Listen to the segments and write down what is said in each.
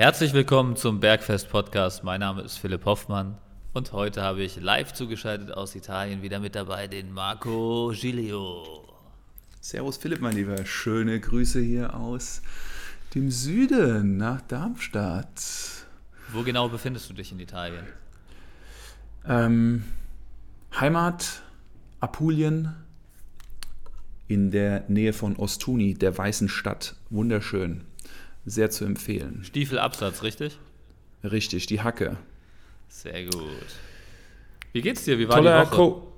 Herzlich willkommen zum Bergfest Podcast. Mein Name ist Philipp Hoffmann und heute habe ich live zugeschaltet aus Italien wieder mit dabei den Marco Giglio. Servus Philipp, mein Lieber. Schöne Grüße hier aus dem Süden nach Darmstadt. Wo genau befindest du dich in Italien? Ähm, Heimat Apulien in der Nähe von Ostuni, der weißen Stadt. Wunderschön. Sehr zu empfehlen. Stiefelabsatz, richtig? Richtig, die Hacke. Sehr gut. Wie geht's dir? Wie war Toller die Woche? Co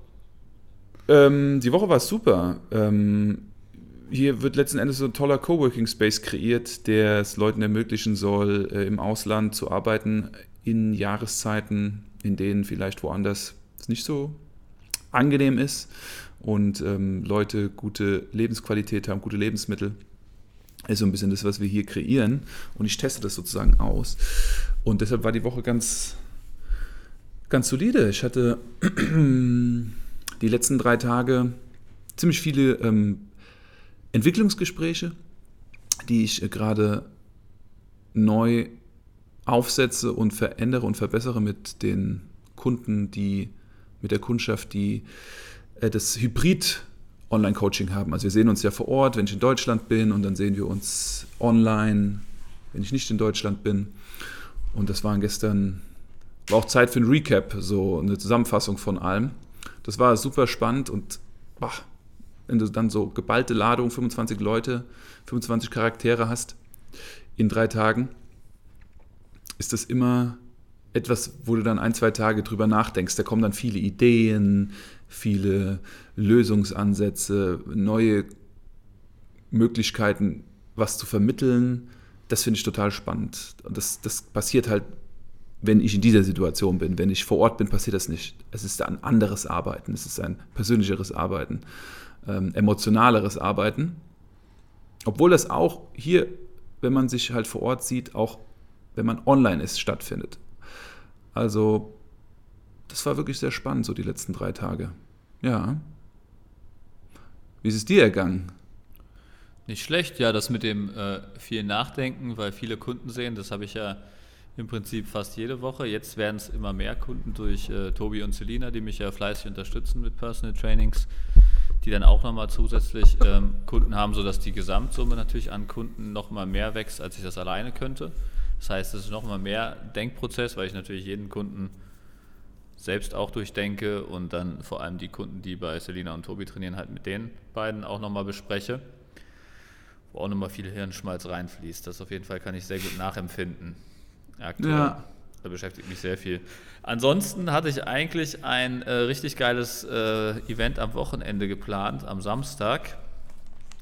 ähm, die Woche war super. Ähm, hier wird letzten Endes so ein toller Coworking Space kreiert, der es Leuten ermöglichen soll, äh, im Ausland zu arbeiten, in Jahreszeiten, in denen vielleicht woanders es nicht so angenehm ist und ähm, Leute gute Lebensqualität haben, gute Lebensmittel. Ist so ein bisschen das, was wir hier kreieren. Und ich teste das sozusagen aus. Und deshalb war die Woche ganz, ganz solide. Ich hatte die letzten drei Tage ziemlich viele ähm, Entwicklungsgespräche, die ich äh, gerade neu aufsetze und verändere und verbessere mit den Kunden, die mit der Kundschaft, die äh, das Hybrid Online-Coaching haben. Also wir sehen uns ja vor Ort, wenn ich in Deutschland bin und dann sehen wir uns online, wenn ich nicht in Deutschland bin. Und das waren gestern, war auch Zeit für ein Recap, so eine Zusammenfassung von allem. Das war super spannend und boah, wenn du dann so geballte Ladung, 25 Leute, 25 Charaktere hast in drei Tagen, ist das immer etwas, wo du dann ein, zwei Tage drüber nachdenkst. Da kommen dann viele Ideen, viele Lösungsansätze, neue Möglichkeiten, was zu vermitteln. Das finde ich total spannend. Und das, das passiert halt, wenn ich in dieser Situation bin. Wenn ich vor Ort bin, passiert das nicht. Es ist ein anderes Arbeiten, es ist ein persönlicheres Arbeiten, ähm, emotionaleres Arbeiten. Obwohl das auch hier, wenn man sich halt vor Ort sieht, auch wenn man online ist, stattfindet. Also, das war wirklich sehr spannend, so die letzten drei Tage. Ja. Wie ist es dir ergangen? Nicht schlecht, ja, das mit dem äh, viel Nachdenken, weil viele Kunden sehen, das habe ich ja im Prinzip fast jede Woche. Jetzt werden es immer mehr Kunden durch äh, Tobi und Selina, die mich ja fleißig unterstützen mit Personal Trainings, die dann auch nochmal zusätzlich ähm, Kunden haben, sodass die Gesamtsumme natürlich an Kunden nochmal mehr wächst, als ich das alleine könnte. Das heißt, es ist nochmal mehr Denkprozess, weil ich natürlich jeden Kunden selbst auch durchdenke und dann vor allem die Kunden, die bei Selina und Tobi trainieren, halt mit den beiden auch nochmal bespreche, wo auch nochmal viel Hirnschmalz reinfließt. Das auf jeden Fall kann ich sehr gut nachempfinden. Aktuell. Ja. Da beschäftigt mich sehr viel. Ansonsten hatte ich eigentlich ein äh, richtig geiles äh, Event am Wochenende geplant, am Samstag.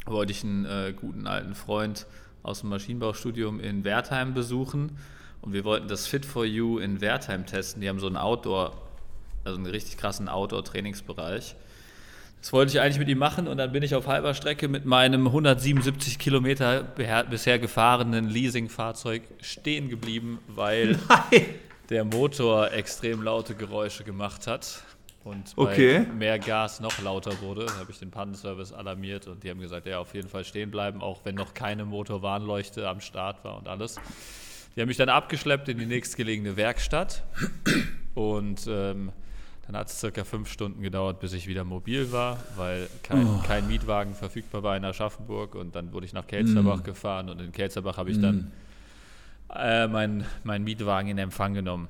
Wollte ich einen äh, guten alten Freund aus dem Maschinenbaustudium in Wertheim besuchen und wir wollten das Fit for You in Wertheim testen. Die haben so einen Outdoor, also einen richtig krassen Outdoor-Trainingsbereich. Das wollte ich eigentlich mit ihm machen und dann bin ich auf halber Strecke mit meinem 177 Kilometer bisher gefahrenen Leasingfahrzeug stehen geblieben, weil Nein. der Motor extrem laute Geräusche gemacht hat und okay. mehr Gas noch lauter wurde, habe ich den Pannenservice alarmiert und die haben gesagt, ja, auf jeden Fall stehen bleiben, auch wenn noch keine Motorwarnleuchte am Start war und alles. Die haben mich dann abgeschleppt in die nächstgelegene Werkstatt und ähm, dann hat es circa fünf Stunden gedauert, bis ich wieder mobil war, weil kein, oh. kein Mietwagen verfügbar war in Aschaffenburg und dann wurde ich nach Kelzerbach mm. gefahren und in Kelzerbach habe ich mm. dann äh, meinen mein Mietwagen in Empfang genommen.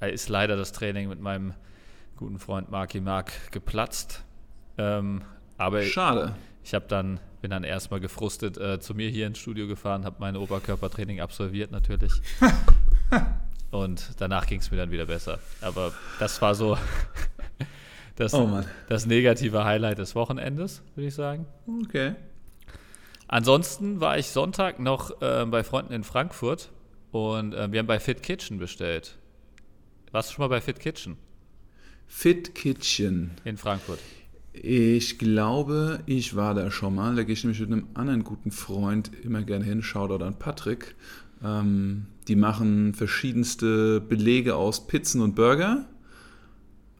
Da ist leider das Training mit meinem guten Freund Marky Mark geplatzt. Ähm, aber Schade. Ich, ich habe dann bin dann erstmal gefrustet äh, zu mir hier ins Studio gefahren, habe mein Oberkörpertraining absolviert natürlich. Und danach ging es mir dann wieder besser. Aber das war so das, oh das negative Highlight des Wochenendes, würde ich sagen. Okay. Ansonsten war ich Sonntag noch äh, bei Freunden in Frankfurt und äh, wir haben bei Fit Kitchen bestellt. Warst du schon mal bei Fit Kitchen? Fit Kitchen. In Frankfurt. Ich glaube, ich war da schon mal. Da gehe ich nämlich mit einem anderen guten Freund immer gerne hin. Shoutout an Patrick. Ähm, die machen verschiedenste Belege aus Pizzen und Burger.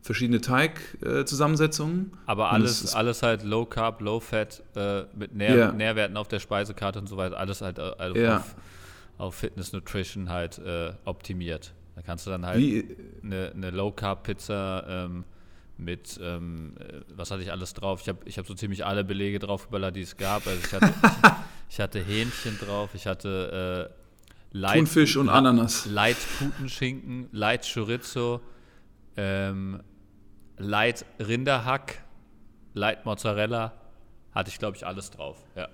Verschiedene Teigzusammensetzungen. Äh, Aber alles, alles halt Low Carb, Low Fat, äh, mit Nähr yeah. Nährwerten auf der Speisekarte und so weiter. Alles halt äh, also ja. auf, auf Fitness Nutrition halt äh, optimiert. Da kannst du dann halt eine, eine Low Carb Pizza ähm, mit, ähm, äh, was hatte ich alles drauf? Ich habe ich hab so ziemlich alle Belege draufgeballert, die es gab. Also ich hatte, ich, ich hatte Hähnchen drauf, ich hatte äh, Light, Thunfisch und Ananas. Light Putenschinken, Light Chorizo, ähm, Light Rinderhack, Light Mozzarella, hatte ich glaube ich alles drauf. Ja.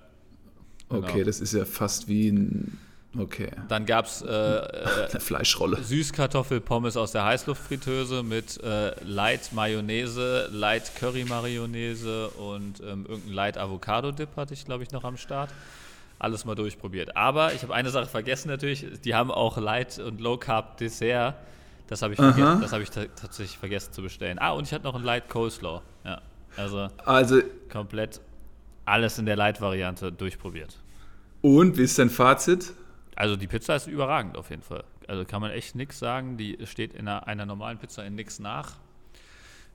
Genau. Okay, das ist ja fast wie ein. Okay. Dann gab es äh, äh, Eine Fleischrolle. Süßkartoffelpommes aus der Heißluftfritteuse mit äh, Light Mayonnaise, Light Curry Mayonnaise und ähm, irgendein Light Avocado Dip hatte ich, glaube ich, noch am Start. Alles mal durchprobiert. Aber ich habe eine Sache vergessen natürlich. Die haben auch Light und Low Carb Dessert. Das habe ich, Aha. verge das hab ich ta tatsächlich vergessen zu bestellen. Ah, und ich hatte noch ein Light Coleslaw. Ja, also Also, komplett alles in der Light-Variante durchprobiert. und wie ist dein Fazit? Also die Pizza ist überragend auf jeden Fall. Also kann man echt nichts sagen. Die steht in einer, einer normalen Pizza in nichts nach.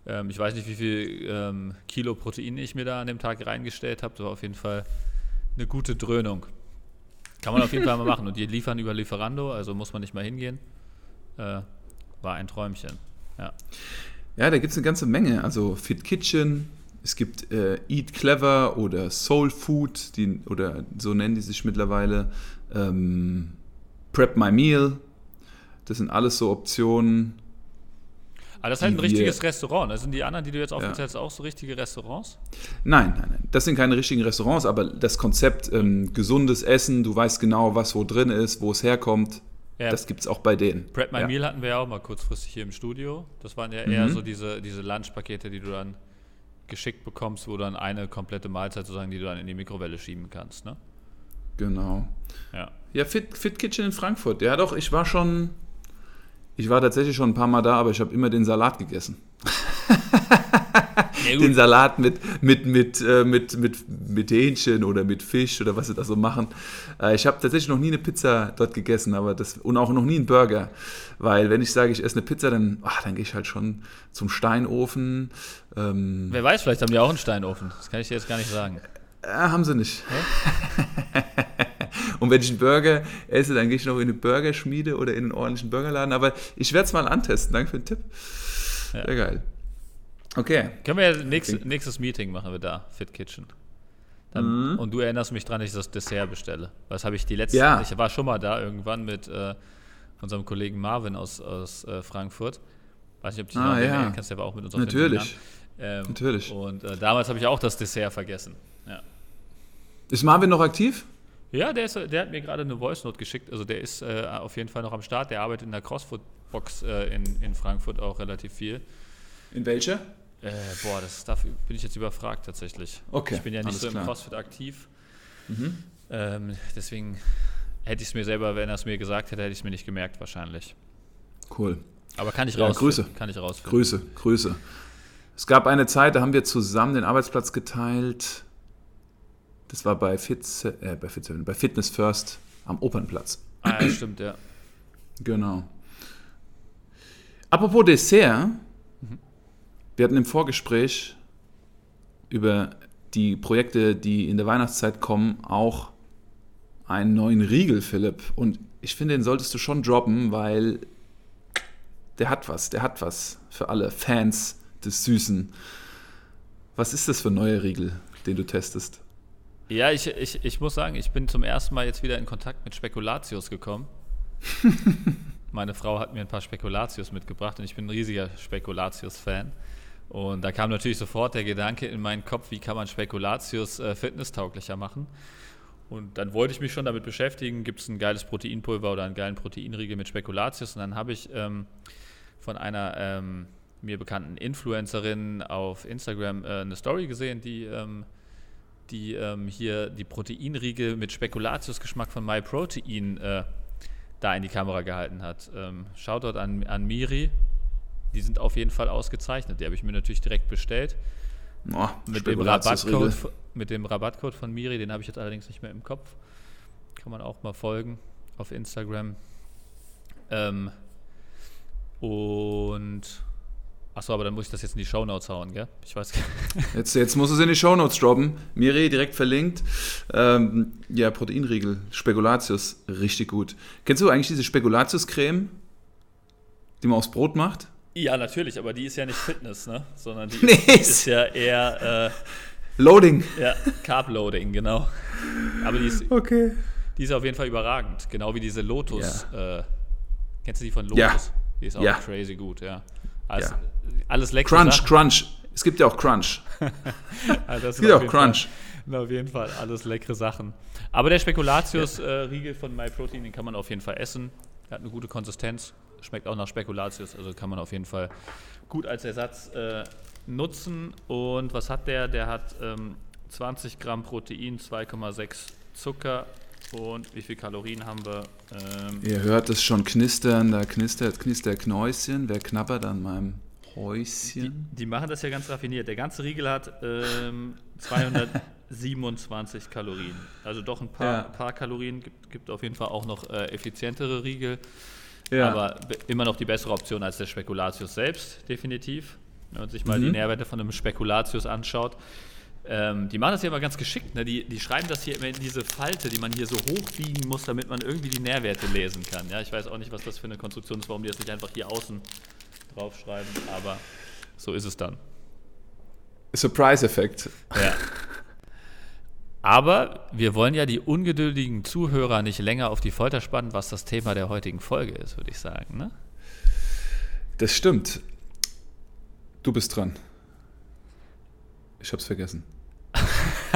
Ähm, ich weiß nicht, wie viel ähm, Kilo Protein ich mir da an dem Tag reingestellt habe. Das war auf jeden Fall eine gute Dröhnung. Kann man auf jeden Fall mal machen. Und die liefern über Lieferando, also muss man nicht mal hingehen. Äh, war ein Träumchen. Ja. Ja, da gibt es eine ganze Menge. Also Fit Kitchen, es gibt äh, Eat Clever oder Soul Food, die, oder so nennen die sich mittlerweile. Ähm, Prep My Meal. Das sind alles so Optionen. Aber das ist halt ein richtiges wir- Restaurant. Das sind die anderen, die du jetzt aufgezählt hast, auch so richtige Restaurants? Nein, nein, nein. Das sind keine richtigen Restaurants, aber das Konzept ähm, gesundes Essen, du weißt genau, was wo drin ist, wo es herkommt, Ja. das gibt es auch bei denen. Prep My ja. Meal hatten wir ja auch mal kurzfristig hier im Studio. Das waren ja eher Mhm. so diese, diese Lunchpakete, die du dann geschickt bekommst, wo du dann eine komplette Mahlzeit sozusagen, die du dann in die Mikrowelle schieben kannst. Ne? Genau. Ja. Ja, Fit, Fit Kitchen in Frankfurt. Ja, doch, ich war schon. Ich war tatsächlich schon ein paar Mal da, aber ich habe immer den Salat gegessen. Ja, Den Salat mit, mit, mit, äh, mit, mit, mit Hähnchen oder mit Fisch oder was sie da so machen. Äh, ich habe tatsächlich noch nie eine Pizza dort gegessen, aber das und auch noch nie einen Burger. Weil wenn ich sage, ich esse eine Pizza, dann, ach, dann gehe ich halt schon zum Steinofen. Ähm, Wer weiß, vielleicht haben die auch einen Steinofen. Das kann ich dir jetzt gar nicht sagen. äh, haben sie nicht. Und wenn ich einen Burger esse, dann gehe ich noch in eine Burgerschmiede oder in einen ordentlichen Burgerladen. Aber ich werde es mal antesten. Danke für den Tipp. Ja. Sehr geil. Okay. Können wir ja nächst, Okay. nächstes Meeting machen wir da, Fit Kitchen. Dann, Mhm. Und du erinnerst mich dran, dass ich das Dessert bestelle. Was habe ich die letzte Ja. Ich war schon mal da irgendwann mit äh, unserem Kollegen Marvin aus, aus äh, Frankfurt. Weiß nicht, ob du dich Ah, noch ja. kannst, der war auch mit uns auf Natürlich. Ähm, Natürlich. Und äh, damals habe ich auch das Dessert vergessen. Ja, Ist Marvin noch aktiv? Ja der, ist, der hat mir gerade eine Voice Note geschickt. Also der ist äh, auf jeden Fall noch am Start. Der arbeitet in der CrossFit-Box äh, in, in Frankfurt auch relativ viel. In welcher? Äh, boah, das dafür bin ich jetzt überfragt tatsächlich. Okay, Ich bin ja nicht so im klar. Mhm. CrossFit aktiv. Ähm, deswegen hätte ich es mir selber, wenn er es mir gesagt hätte, hätte ich es mir nicht gemerkt wahrscheinlich. Cool. Aber kann ich Ja, rausfinden. Grüße. Kann ich rausfinden. Grüße, Grüße. Es gab eine Zeit, da haben wir zusammen den Arbeitsplatz geteilt. Das war bei, Fit, äh, bei, Fit, bei Fitness First am Opernplatz. Ah, ja, stimmt, ja. Genau. Apropos Dessert, wir hatten im Vorgespräch über die Projekte, die in der Weihnachtszeit kommen, auch einen neuen Riegel, Philipp. Und ich finde, den solltest du schon droppen, weil der hat was, der hat was für alle Fans des Süßen. Was ist das für ein neuer Riegel, den du testest? Ja, ich, ich, ich muss sagen, ich bin zum ersten Mal jetzt wieder in Kontakt mit Spekulatius gekommen. Meine Frau hat mir ein paar Spekulatius mitgebracht und ich bin ein riesiger Spekulatius-Fan. Und da kam natürlich sofort der Gedanke in meinen Kopf, wie kann man Spekulatius äh, fitnesstauglicher machen. Und dann wollte ich mich schon damit beschäftigen, gibt es ein geiles Proteinpulver oder einen geilen Proteinriegel mit Spekulatius. Und dann habe ich ähm, von einer ähm, mir bekannten Influencerin auf Instagram äh, eine Story gesehen, die, ähm, die ähm, hier die Proteinriegel mit Spekulatius-Geschmack von MyProtein äh, da in die Kamera gehalten hat. Ähm, Shoutout an, an Miri. Die sind auf jeden Fall ausgezeichnet. Die habe ich mir natürlich direkt bestellt. Oh, Mit dem. Rabattcode, mit dem Rabattcode von Miri, den habe ich jetzt allerdings nicht mehr im Kopf. Kann man auch mal folgen auf Instagram. Ähm, und Achso, aber dann muss ich das jetzt in die Shownotes hauen, gell? Ich weiß Jetzt, jetzt muss es in die Shownotes droppen. Miri direkt verlinkt. Ähm, ja, Proteinriegel, Spekulatius, richtig gut. Kennst du eigentlich diese Spekulatius-Creme, die man aufs Brot macht? Ja, natürlich, aber die ist ja nicht Fitness, ne? Sondern die Nee, ist, ist ja eher äh, Loading. ja, Carb-Loading, genau. Aber die ist, Okay. die ist auf jeden Fall überragend. Genau wie diese Lotus. Äh, kennst du die von Lotus? Ja. Die ist auch Ja. crazy gut, ja. Alles, Ja. alles leckere Crunch, Sachen. Crunch. Es gibt ja auch Crunch. Also Es gibt auch Crunch. Fall, auf jeden Fall alles leckere Sachen. Aber der Spekulatius-Riegel von MyProtein, den kann man auf jeden Fall essen. Der hat eine gute Konsistenz, schmeckt auch nach Spekulatius, also kann man auf jeden Fall gut als Ersatz äh, nutzen. Und was hat der? Der hat ähm, 20 Gramm Protein, 2,6 Zucker und wie viel Kalorien haben wir? Ähm, Ihr hört es schon knistern, da knistert, knistert Knäuschen. Wer knabbert an meinem Die, Häuschen? die machen das ja ganz raffiniert. Der ganze Riegel hat ähm, 227 Kalorien. Also doch ein paar, Ja. paar Kalorien. Gibt, gibt auf jeden Fall auch noch äh, effizientere Riegel. Ja. Aber be- immer noch die bessere Option als der Spekulatius selbst, definitiv. Wenn man sich mal die Mhm. Nährwerte von einem Spekulatius anschaut. Ähm, die machen das ja immer ganz geschickt. Ne? Die, die schreiben das hier immer in diese Falte, die man hier so hochbiegen muss, damit man irgendwie die Nährwerte lesen kann. Ja, ich weiß auch nicht, was das für eine Konstruktion ist, warum die das nicht einfach hier außen draufschreiben, aber so ist es dann. Surprise-Effekt. Ja. Aber wir wollen ja die ungeduldigen Zuhörer nicht länger auf die Folter spannen, was das Thema der heutigen Folge ist, würde ich sagen. Ne? Das stimmt. Du bist dran. Ich hab's vergessen.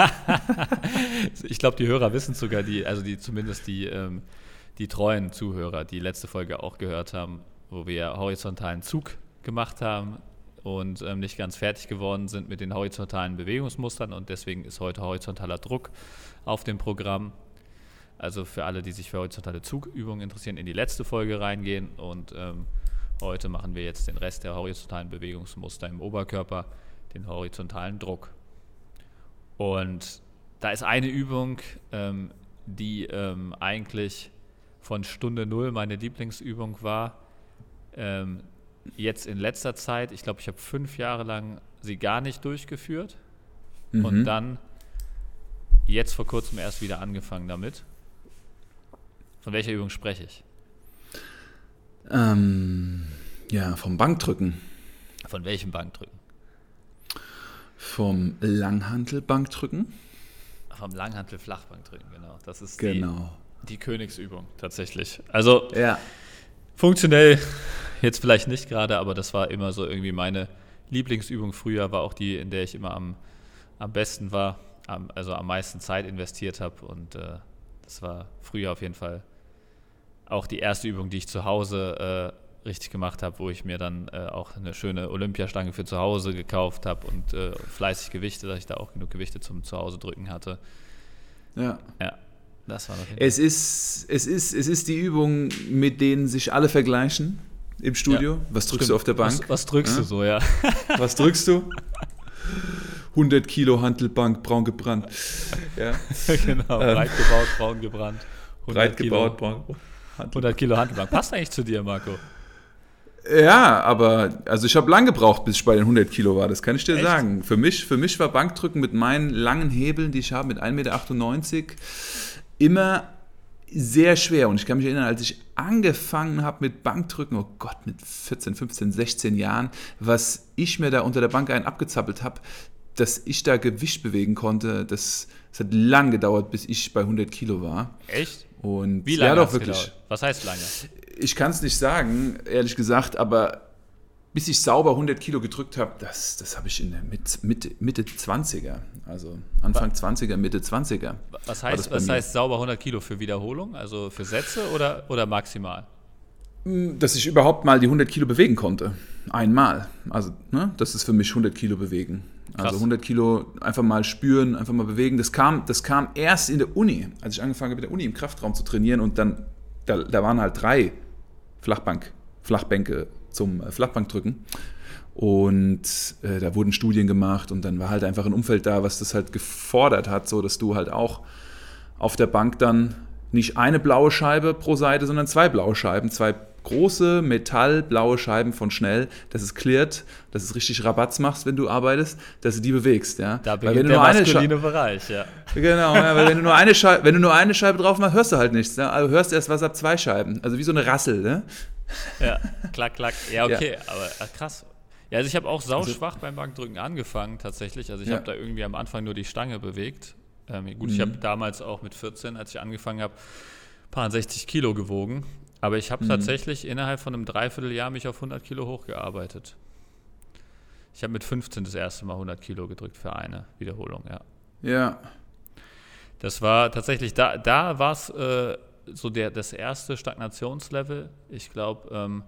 Ich glaube, die Hörer wissen sogar, die, also die zumindest die, ähm, die treuen Zuhörer, die letzte Folge auch gehört haben, wo wir horizontalen Zug gemacht haben und ähm, nicht ganz fertig geworden sind mit den horizontalen Bewegungsmustern und deswegen ist heute horizontaler Druck auf dem Programm. Also für alle, die sich für horizontale Zugübungen interessieren, in die letzte Folge reingehen und ähm, heute machen wir jetzt den Rest der horizontalen Bewegungsmuster im Oberkörper, den horizontalen Druck. Und da ist eine Übung, ähm, die ähm, eigentlich von Stunde Null meine Lieblingsübung war. Ähm, jetzt in letzter Zeit, ich glaube, ich habe fünf Jahre lang sie gar nicht durchgeführt und Mhm. dann jetzt vor kurzem erst wieder angefangen damit. Von welcher Übung spreche ich? Ähm, ja, vom Bankdrücken. Von welchem Bankdrücken? Vom Langhantelbankdrücken. Vom Langhantel-Flachbankdrücken, genau. Das ist Genau. die, die Königsübung tatsächlich. Also Ja. Funktionell jetzt vielleicht nicht gerade, aber das war immer so irgendwie meine Lieblingsübung früher, war auch die, in der ich immer am, am besten war, am, also am meisten Zeit investiert habe. Und äh, das war früher auf jeden Fall auch die erste Übung, die ich zu Hause äh, richtig gemacht habe, wo ich mir dann äh, auch eine schöne Olympiastange für zu Hause gekauft habe und äh, fleißig Gewichte, dass ich da auch genug Gewichte zum Zuhause drücken hatte. ja. Ja, das war Es ist, es, ist, es ist die Übung, mit denen sich alle vergleichen im Studio. Ja. Was drückst Stimmt. du auf der Bank? Was, was drückst Ja? du so, ja? Was drückst du? 100 Kilo Hantelbank, braun gebrannt. Ja. genau, Ähm. breit gebaut, braun gebrannt. 100 Breit gebaut, braun. Hantel- 100 Kilo Handelbank. Passt eigentlich zu dir, Marco. Ja, aber also ich habe lang gebraucht, bis ich bei den 100 Kilo war. Das kann ich dir Echt? sagen. Für mich, für mich war Bankdrücken mit meinen langen Hebeln, die ich habe, mit 1,98 Meter, immer sehr schwer. Und ich kann mich erinnern, als ich angefangen habe mit Bankdrücken, oh Gott, mit 14, 15, 16 Jahren, was ich mir da unter der Bank einen abgezappelt habe, dass ich da Gewicht bewegen konnte, das, das hat lang gedauert, bis ich bei 100 Kilo war. Echt? Und Wie lange ja, doch wirklich. gedauert? Was heißt lange? Ich kann es nicht sagen, ehrlich gesagt, aber bis ich sauber 100 Kilo gedrückt habe, das, das habe ich in der Mit, Mitte, Mitte 20er, also Anfang 20er, Mitte 20er. Was heißt, was mir. heißt sauber 100 Kilo für Wiederholung? Also für Sätze oder, oder maximal? Dass ich überhaupt mal die 100 Kilo bewegen konnte. Einmal. Also, ne, das ist für mich 100 Kilo bewegen. Krass. Also 100 Kilo einfach mal spüren, einfach mal bewegen. Das kam, das kam erst in der Uni, als ich angefangen habe, mit der Uni im Kraftraum zu trainieren und dann, da, da waren halt drei Flachbank, Flachbänke zum äh, Flachbankdrücken. Und äh, da wurden Studien gemacht und dann war halt einfach ein Umfeld da, was das halt gefordert hat, so dass du halt auch auf der Bank dann nicht eine blaue Scheibe pro Seite, sondern zwei blaue Scheiben, zwei große metallblaue Scheiben von Schnell, dass es klärt, dass es richtig Rabatz machst, wenn du arbeitest, dass du die bewegst. Ja? Da beginnt weil wenn der maskuline Bereich, ja. Genau, ja, weil wenn du, nur eine Scheibe, wenn du nur eine Scheibe drauf machst, hörst du halt nichts. Ne? Also hörst erst was ab zwei Scheiben. Also wie so eine Rassel. Ne? Ja, klack, klack. Ja, okay, ja. aber ach, krass. Ja, also ich habe auch sauschwach also, beim Bankdrücken angefangen tatsächlich. Also ich ja. habe da irgendwie am Anfang nur die Stange bewegt. Ähm, gut, mhm. ich habe damals auch mit 14, als ich angefangen habe, paar 60 Kilo gewogen. Aber ich habe mhm. tatsächlich innerhalb von einem Dreivierteljahr mich auf 100 Kilo hochgearbeitet. Ich habe mit 15 das erste Mal 100 Kilo gedrückt für eine Wiederholung, ja. Ja. Das war tatsächlich, da, da war es äh, so der, das erste Stagnationslevel. Ich glaube, ähm,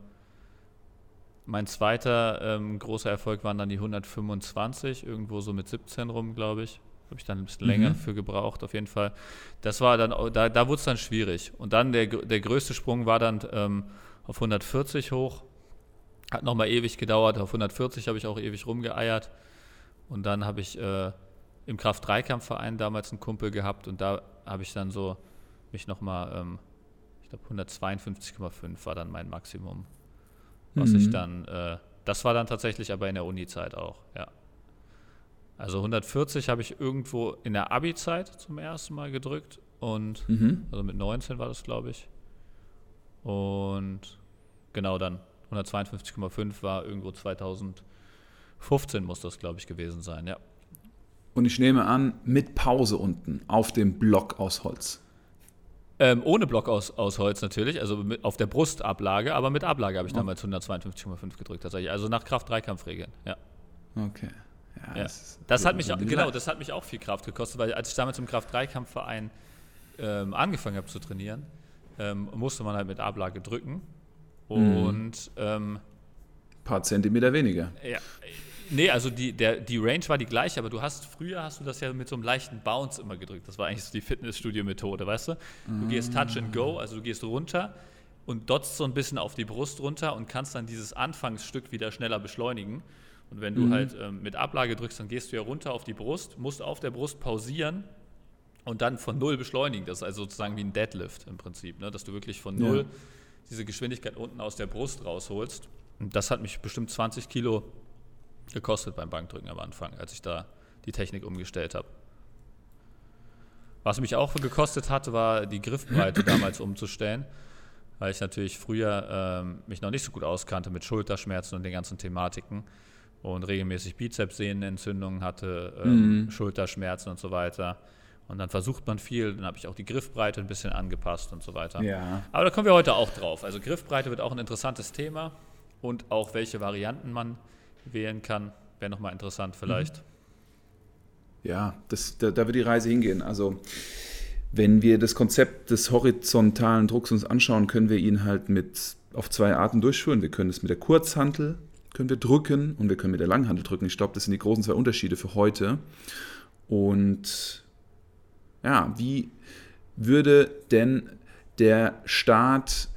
mein zweiter ähm, großer Erfolg waren dann die 125, irgendwo so mit 17 rum, glaube ich. Habe ich dann ein bisschen mhm. länger für gebraucht, auf jeden Fall. Das war dann, da, da wurde es dann schwierig. Und dann der, der größte Sprung war dann ähm, auf 140 hoch. Hat nochmal ewig gedauert. Auf 140 habe ich auch ewig rumgeeiert. Und dann habe ich äh, im Kraft-3-Kampfverein damals einen Kumpel gehabt und da habe ich dann so mich nochmal, ähm, ich glaube 152,5 war dann mein Maximum. Was mhm. ich dann, äh, das war dann tatsächlich aber in der Uni-Zeit auch, ja. Also 140 habe ich irgendwo in der Abi-Zeit zum ersten Mal gedrückt und mhm. also mit 19 war das, glaube ich. Und genau dann 152,5 war irgendwo 2015 muss das, glaube ich, gewesen sein, ja. Und ich nehme an, mit Pause unten auf dem Block aus Holz. Ähm, ohne Block aus, aus Holz natürlich, also mit, auf der Brustablage, aber mit Ablage habe ich damals 152,5 gedrückt tatsächlich. Also nach Kraft-Dreikampfregeln, ja. Okay. Ja, ja. Das, das hat mich auch, genau, das hat mich auch viel Kraft gekostet, weil als ich damals im Kraft-3-Kampfverein ähm, angefangen habe zu trainieren, ähm, musste man halt mit Ablage drücken. Und mhm. ähm, ein paar Zentimeter weniger. Ja. Nee, also die, der, die Range war die gleiche, aber du hast, früher hast du das ja mit so einem leichten Bounce immer gedrückt. Das war eigentlich so die Fitnessstudio-Methode, weißt du? Du mhm. gehst Touch and Go, also du gehst runter und dotzt so ein bisschen auf die Brust runter und kannst dann dieses Anfangsstück wieder schneller beschleunigen. Und wenn du mhm. halt ähm, mit Ablage drückst, dann gehst du ja runter auf die Brust, musst auf der Brust pausieren und dann von Null beschleunigen. Das ist also sozusagen wie ein Deadlift im Prinzip, ne? dass du wirklich von Null ja. diese Geschwindigkeit unten aus der Brust rausholst. Und das hat mich bestimmt 20 Kilo gekostet beim Bankdrücken am Anfang, als ich da die Technik umgestellt habe. Was mich auch gekostet hat, war die Griffbreite damals umzustellen, weil ich natürlich früher ähm, mich noch nicht so gut auskannte mit Schulterschmerzen und den ganzen Thematiken und regelmäßig Bizepssehnenentzündungen hatte, ähm, mhm. Schulterschmerzen und so weiter. Und dann versucht man viel, dann habe ich auch die Griffbreite ein bisschen angepasst und so weiter. Ja. Aber da kommen wir heute auch drauf. Also Griffbreite wird auch ein interessantes Thema und auch welche Varianten man wählen kann, wäre nochmal interessant vielleicht. Mhm. Ja, das, da, da wird die Reise hingehen. Also wenn wir das Konzept des horizontalen Drucks uns anschauen, können wir ihn halt mit auf zwei Arten durchführen. Wir können es mit der Kurzhantel können wir drücken und wir können mit der Langhandel drücken. Ich glaube, das sind die großen zwei Unterschiede für heute. Und ja, wie würde denn der Staat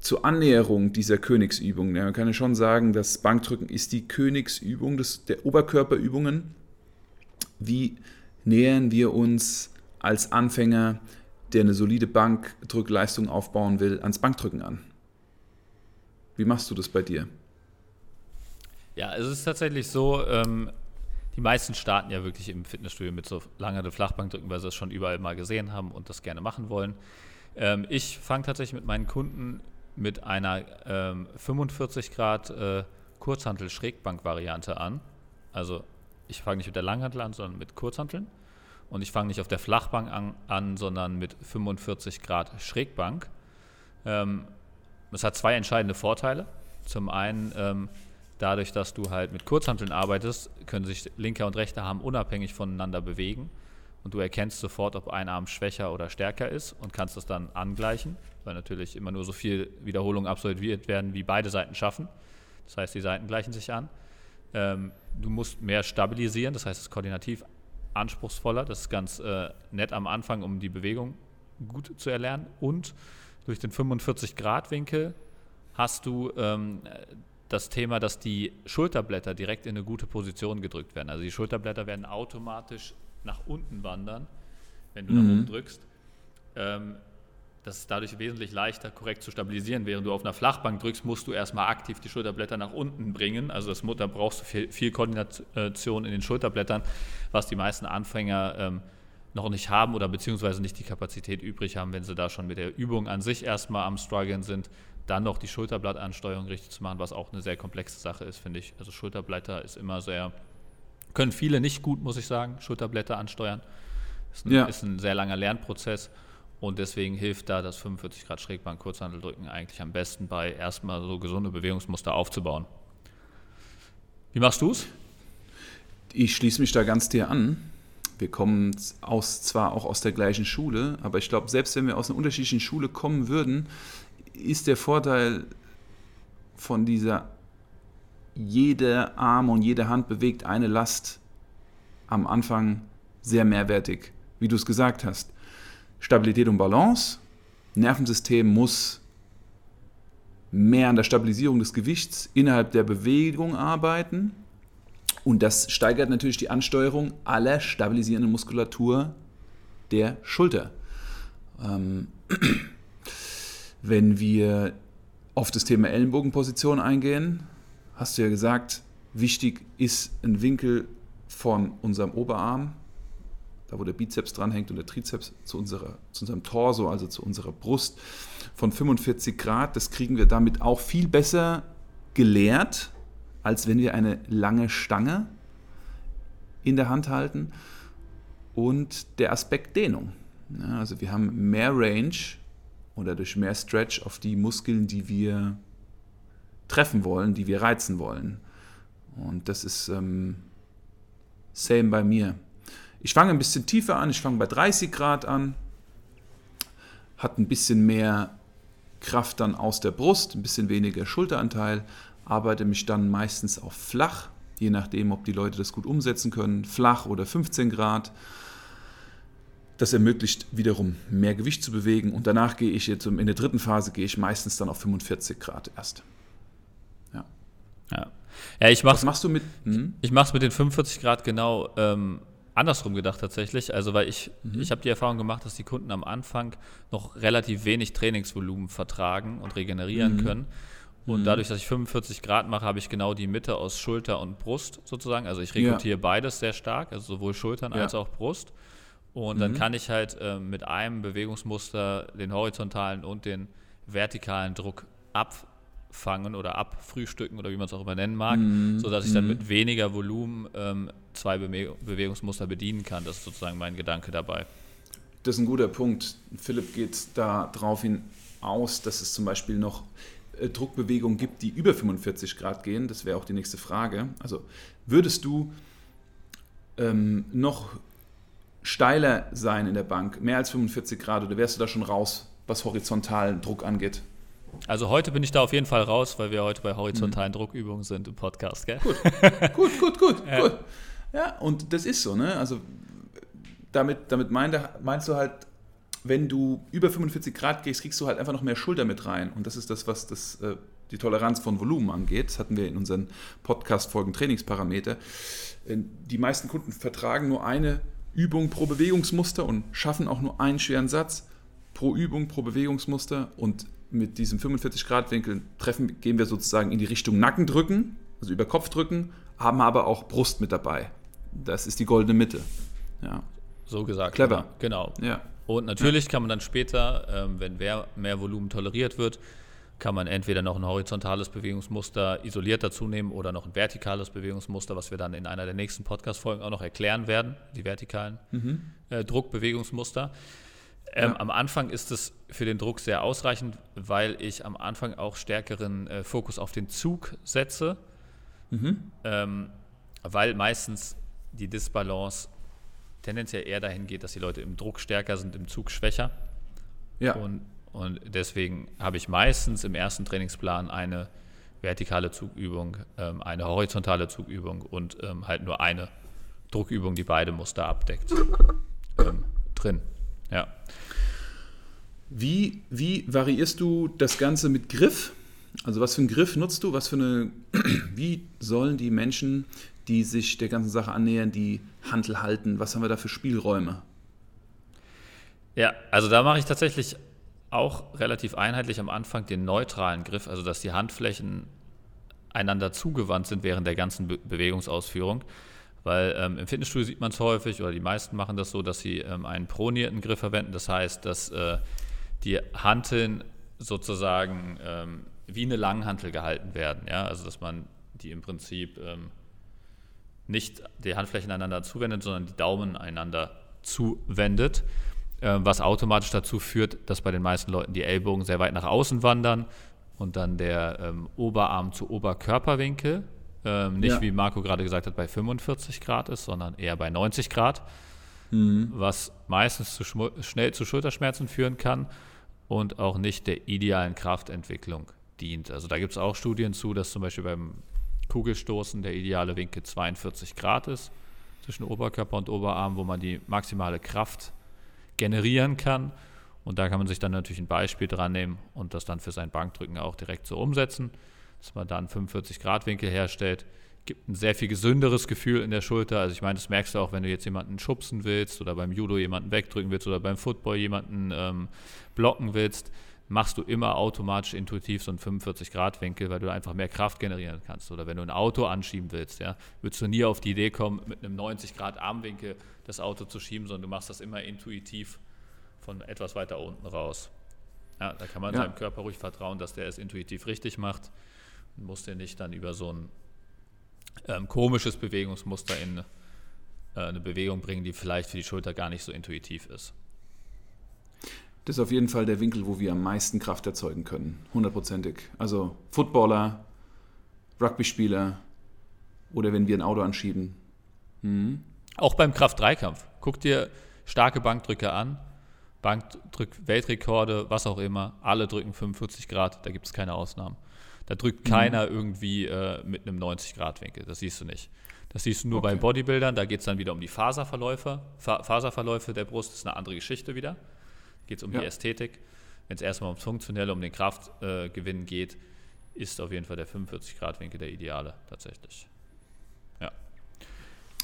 zur Annäherung dieser Königsübung, ja, man kann ja schon sagen, das Bankdrücken ist die Königsübung des, der Oberkörperübungen. Wie nähern wir uns als Anfänger, der eine solide Bankdrückleistung aufbauen will, ans Bankdrücken an? Wie machst du das bei dir? Ja, es ist tatsächlich so, ähm, die meisten starten ja wirklich im Fitnessstudio mit so langer Flachbankdrücken, weil sie das schon überall mal gesehen haben und das gerne machen wollen. Ähm, ich fange tatsächlich mit meinen Kunden mit einer ähm, 45 Grad äh, Kurzhantel-Schrägbank-Variante an. Also ich fange nicht mit der Langhantel an, sondern mit Kurzhanteln. Und ich fange nicht auf der Flachbank an, an, sondern mit 45 Grad Schrägbank. Ähm, es hat zwei entscheidende Vorteile. Zum einen ähm, Dadurch, dass du halt mit Kurzhanteln arbeitest, können sich linker und rechter Arm unabhängig voneinander bewegen und du erkennst sofort, ob ein Arm schwächer oder stärker ist und kannst das dann angleichen, weil natürlich immer nur so viel Wiederholungen absolviert werden, wie beide Seiten schaffen. Das heißt, die Seiten gleichen sich an. Ähm, du musst mehr stabilisieren, das heißt, es ist koordinativ anspruchsvoller. Das ist ganz äh, nett am Anfang, um die Bewegung gut zu erlernen. Und durch den 45-Grad-Winkel hast du ähm, das Thema, dass die Schulterblätter direkt in eine gute Position gedrückt werden. Also die Schulterblätter werden automatisch nach unten wandern, wenn du mhm. nach oben drückst. Ähm, das ist dadurch wesentlich leichter, korrekt zu stabilisieren. Während du auf einer Flachbank drückst, musst du erstmal aktiv die Schulterblätter nach unten bringen. Also das, da brauchst du viel, viel, Koordination in den Schulterblättern, was die meisten Anfänger ähm, noch nicht haben oder beziehungsweise nicht die Kapazität übrig haben, wenn sie da schon mit der Übung an sich erstmal am Struggeln sind, dann noch die Schulterblattansteuerung richtig zu machen, was auch eine sehr komplexe Sache ist, finde ich. Also Schulterblätter ist immer sehr, können viele nicht gut, muss ich sagen, Schulterblätter ansteuern. Ist ein, ja. ist ein sehr langer Lernprozess. Und deswegen hilft da das 45 Grad Schrägbank Kurzhandeldrücken eigentlich am besten bei, erstmal so gesunde Bewegungsmuster aufzubauen. Wie machst du es? Ich schließe mich da ganz dir an. Wir kommen aus, zwar auch aus der gleichen Schule, aber ich glaube, selbst wenn wir aus einer unterschiedlichen Schule kommen würden, ist der Vorteil von dieser jede Arm und jede Hand bewegt eine Last am Anfang sehr mehrwertig, wie du es gesagt hast. Stabilität und Balance. Nervensystem muss mehr an der Stabilisierung des Gewichts innerhalb der Bewegung arbeiten. Und das steigert natürlich die Ansteuerung aller stabilisierenden Muskulatur der Schulter. Ähm, wenn wir auf das Thema Ellenbogenposition eingehen, hast du ja gesagt, wichtig ist ein Winkel von unserem Oberarm da wo der Bizeps dranhängt und der Trizeps zu, unserer, zu unserem Torso, also zu unserer Brust, von 45 Grad. Das kriegen wir damit auch viel besser gelehrt, als wenn wir eine lange Stange in der Hand halten. Und der Aspekt Dehnung. Ja, also wir haben mehr Range oder durch mehr Stretch auf die Muskeln, die wir treffen wollen, die wir reizen wollen. Und das ist ähm, same bei mir. Ich fange ein bisschen tiefer an, ich fange bei 30 Grad an, hat ein bisschen mehr Kraft dann aus der Brust, ein bisschen weniger Schulteranteil, arbeite mich dann meistens auf flach, je nachdem, ob die Leute das gut umsetzen können, flach oder 15 Grad. Das ermöglicht wiederum mehr Gewicht zu bewegen und danach gehe ich jetzt in der dritten Phase gehe ich meistens dann auf 45 Grad erst. Ja. Ja. ja ich mach's, Was machst du mit? Hm? Ich mache es mit den 45 Grad genau. Ähm, andersrum gedacht tatsächlich. Also, weil ich, mhm. ich habe die Erfahrung gemacht, dass die Kunden am Anfang noch relativ wenig Trainingsvolumen vertragen und regenerieren mhm. können. Und mhm. dadurch, dass ich 45 Grad mache, habe ich genau die Mitte aus Schulter und Brust sozusagen. Also ich rekrutiere ja. beides sehr stark, also sowohl Schultern ja. als auch Brust. Und dann mhm. kann ich halt äh, mit einem Bewegungsmuster den horizontalen und den vertikalen Druck ab abfangen oder abfrühstücken oder wie man es auch immer nennen mag, mm, sodass ich dann mhm. mit weniger Volumen ähm, zwei Be Bewegungsmuster bedienen kann. Das ist sozusagen mein Gedanke dabei. Das ist ein guter Punkt. Philipp geht da darauf hinaus, dass es zum Beispiel noch äh, Druckbewegungen gibt, die über 45 Grad gehen. Das wäre auch die nächste Frage. Also würdest du ähm, noch steiler sein in der Bank, mehr als 45 Grad, oder wärst du da schon raus, was horizontalen Druck angeht? Also heute bin ich da auf jeden Fall raus, weil wir heute bei horizontalen mhm. Druckübungen sind im Podcast, gell? Gut, gut, gut, gut, ja. gut. Ja, und das ist so, ne? Also damit, damit meinst du halt, wenn du über 45 Grad gehst, kriegst du halt einfach noch mehr Schulter mit rein. Und das ist das, was das, äh, die Toleranz von Volumen angeht. Das hatten wir in unseren Podcast-Folgen Trainingsparameter. Äh, die meisten Kunden vertragen nur eine Übung pro Bewegungsmuster und schaffen auch nur einen schweren Satz pro Übung, pro Bewegungsmuster. Und mit diesem 45-Grad-Winkel treffen, gehen wir sozusagen in die Richtung Nacken drücken, also über Kopf drücken, haben aber auch Brust mit dabei. Das ist die goldene Mitte. Ja. So gesagt. Clever. Genau. Ja. Und natürlich ja. kann man dann später, ähm, wenn mehr, mehr Volumen toleriert wird, kann man entweder noch ein horizontales Bewegungsmuster isoliert dazu nehmen oder noch ein vertikales Bewegungsmuster, was wir dann in einer der nächsten Podcast-Folgen auch noch erklären werden, die vertikalen mhm. äh, Druckbewegungsmuster. Ähm, ja. Am Anfang ist es für den Druck sehr ausreichend, weil ich am Anfang auch stärkeren äh, Fokus auf den Zug setze, mhm. ähm, weil meistens die Disbalance tendenziell eher dahin geht, dass die Leute im Druck stärker sind, im Zug schwächer. Ja. Und, und deswegen habe ich meistens im ersten Trainingsplan eine vertikale Zugübung, ähm, eine horizontale Zugübung und ähm, halt nur eine Druckübung, die beide Muster abdeckt, ähm, drin. Ja. Wie, wie variierst du das Ganze mit Griff? Also was für einen Griff nutzt du? Was für eine, wie sollen die Menschen, die sich der ganzen Sache annähern, die Handel halten? Was haben wir da für Spielräume? Ja, also da mache ich tatsächlich auch relativ einheitlich am Anfang den neutralen Griff, also dass die Handflächen einander zugewandt sind während der ganzen Be Bewegungsausführung. Weil ähm, im Fitnessstudio sieht man es häufig, oder die meisten machen das so, dass sie ähm, einen pronierten Griff verwenden. Das heißt, dass äh, die Hanteln sozusagen ähm, wie eine Langhantel gehalten werden. Ja? Also dass man die im Prinzip ähm, nicht die Handflächen einander zuwendet, sondern die Daumen einander zuwendet, was automatisch dazu führt, dass bei den meisten Leuten die Ellbogen sehr weit nach außen wandern und dann der ähm, Oberarm zu Oberkörperwinkel ähm, nicht, ja. wie Marco gerade gesagt hat, bei 45 Grad ist, sondern eher bei 90 Grad, mhm. was meistens zu schnell zu Schulterschmerzen führen kann und auch nicht der idealen Kraftentwicklung dient. Also da gibt es auch Studien zu, dass zum Beispiel beim Kugelstoßen der ideale Winkel 42 Grad ist zwischen Oberkörper und Oberarm, wo man die maximale Kraft generieren kann. Und da kann man sich dann natürlich ein Beispiel dran nehmen und das dann für sein Bankdrücken auch direkt so umsetzen, dass man dann 45 Grad Winkel herstellt. Gibt ein sehr viel gesünderes Gefühl in der Schulter. Also ich meine, das merkst du auch, wenn du jetzt jemanden schubsen willst oder beim Judo jemanden wegdrücken willst oder beim Football jemanden ähm, blocken willst machst du immer automatisch intuitiv so einen 45-Grad-Winkel, weil du einfach mehr Kraft generieren kannst. Oder wenn du ein Auto anschieben willst, ja, würdest du nie auf die Idee kommen, mit einem 90-Grad-Armwinkel das Auto zu schieben, sondern du machst das immer intuitiv von etwas weiter unten raus. Ja, da kann man ja. seinem Körper ruhig vertrauen, dass der es intuitiv richtig macht und muss den nicht dann über so ein ähm, komisches Bewegungsmuster in äh, eine Bewegung bringen, die vielleicht für die Schulter gar nicht so intuitiv ist. Das ist auf jeden Fall der Winkel, wo wir am meisten Kraft erzeugen können. Hundertprozentig. Also Footballer, Rugby-Spieler oder wenn wir ein Auto anschieben. Mhm. Auch beim Kraft-3-Kampf. Guck dir starke Bankdrücke an. Bankdrück, Weltrekorde, was auch immer. Alle drücken 45 Grad, da gibt es keine Ausnahmen. Da drückt mhm. keiner irgendwie äh, mit einem 90-Grad-Winkel. Das siehst du nicht. Das siehst du nur okay. bei Bodybuildern. Da geht es dann wieder um die Faserverläufe. Fa Faserverläufe der Brust ist eine andere Geschichte wieder geht es um ja. die Ästhetik. Wenn es erstmal ums Funktionelle, um den Kraftgewinn äh, geht, ist auf jeden Fall der 45-Grad-Winkel der ideale tatsächlich. Ja.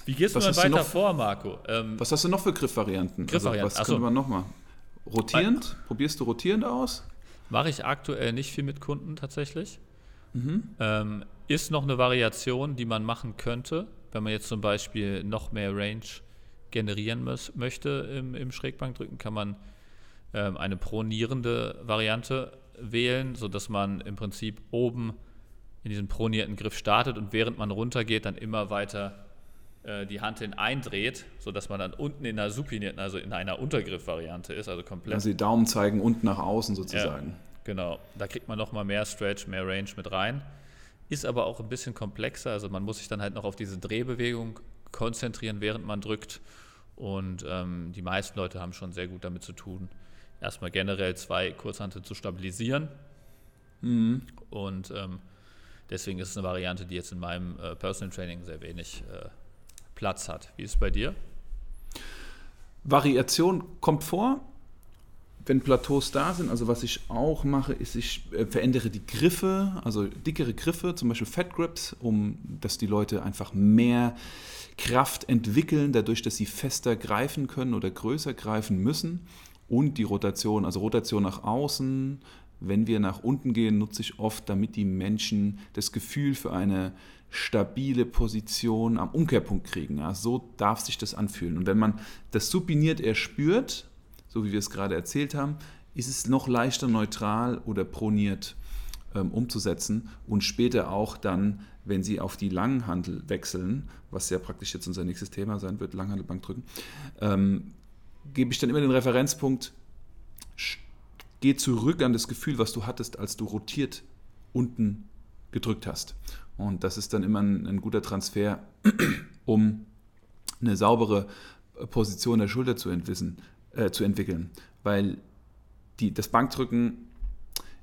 Wie gehst was du dann weiter noch, vor, Marco? Ähm, was hast du noch für Griffvarianten? Griffvarianten. Also, was können wir nochmal? Rotierend? Ein, Probierst du rotierend aus? Mache ich aktuell nicht viel mit Kunden tatsächlich. Mhm. Ähm, ist noch eine Variation, die man machen könnte, wenn man jetzt zum Beispiel noch mehr Range generieren muss, möchte im, im Schrägbankdrücken, kann man ähm, eine pronierende Variante wählen, sodass man im Prinzip oben in diesem pronierten Griff startet und während man runtergeht, dann immer weiter äh, die Hand hin eindreht, sodass man dann unten in einer supinierten, also in einer Untergriffvariante ist, also komplett. Also die Daumen zeigen unten nach außen sozusagen. Ja, genau, da kriegt man nochmal mehr Stretch, mehr Range mit rein. Ist aber auch ein bisschen komplexer, also man muss sich dann halt noch auf diese Drehbewegung konzentrieren, während man drückt. Und ähm, die meisten Leute haben schon sehr gut damit zu tun, erstmal generell zwei Kurzhantel zu stabilisieren. Mhm. Und ähm, deswegen ist es eine Variante, die jetzt in meinem äh, Personal Training sehr wenig äh, Platz hat. Wie ist es bei dir? Variation kommt vor, wenn Plateaus da sind. Also was ich auch mache, ist, ich äh, verändere die Griffe, also dickere Griffe, zum Beispiel Fat Grips, um dass die Leute einfach mehr Kraft entwickeln, dadurch, dass sie fester greifen können oder größer greifen müssen und die Rotation, also Rotation nach außen. Wenn wir nach unten gehen, nutze ich oft, damit die Menschen das Gefühl für eine stabile Position am Umkehrpunkt kriegen. Ja, so darf sich das anfühlen. Und wenn man das supiniert erspürt, so wie wir es gerade erzählt haben, ist es noch leichter neutral oder proniert ähm, umzusetzen und später auch dann, wenn Sie auf die Langhandel wechseln, was ja praktisch jetzt unser nächstes Thema sein wird, Langhandelbank drücken, ähm, gebe ich dann immer den Referenzpunkt, geh zurück an das Gefühl, was du hattest, als du rotiert unten gedrückt hast. Und das ist dann immer ein, ein guter Transfer, um eine saubere Position der Schulter zu, äh, zu entwickeln. Weil die, das Bankdrücken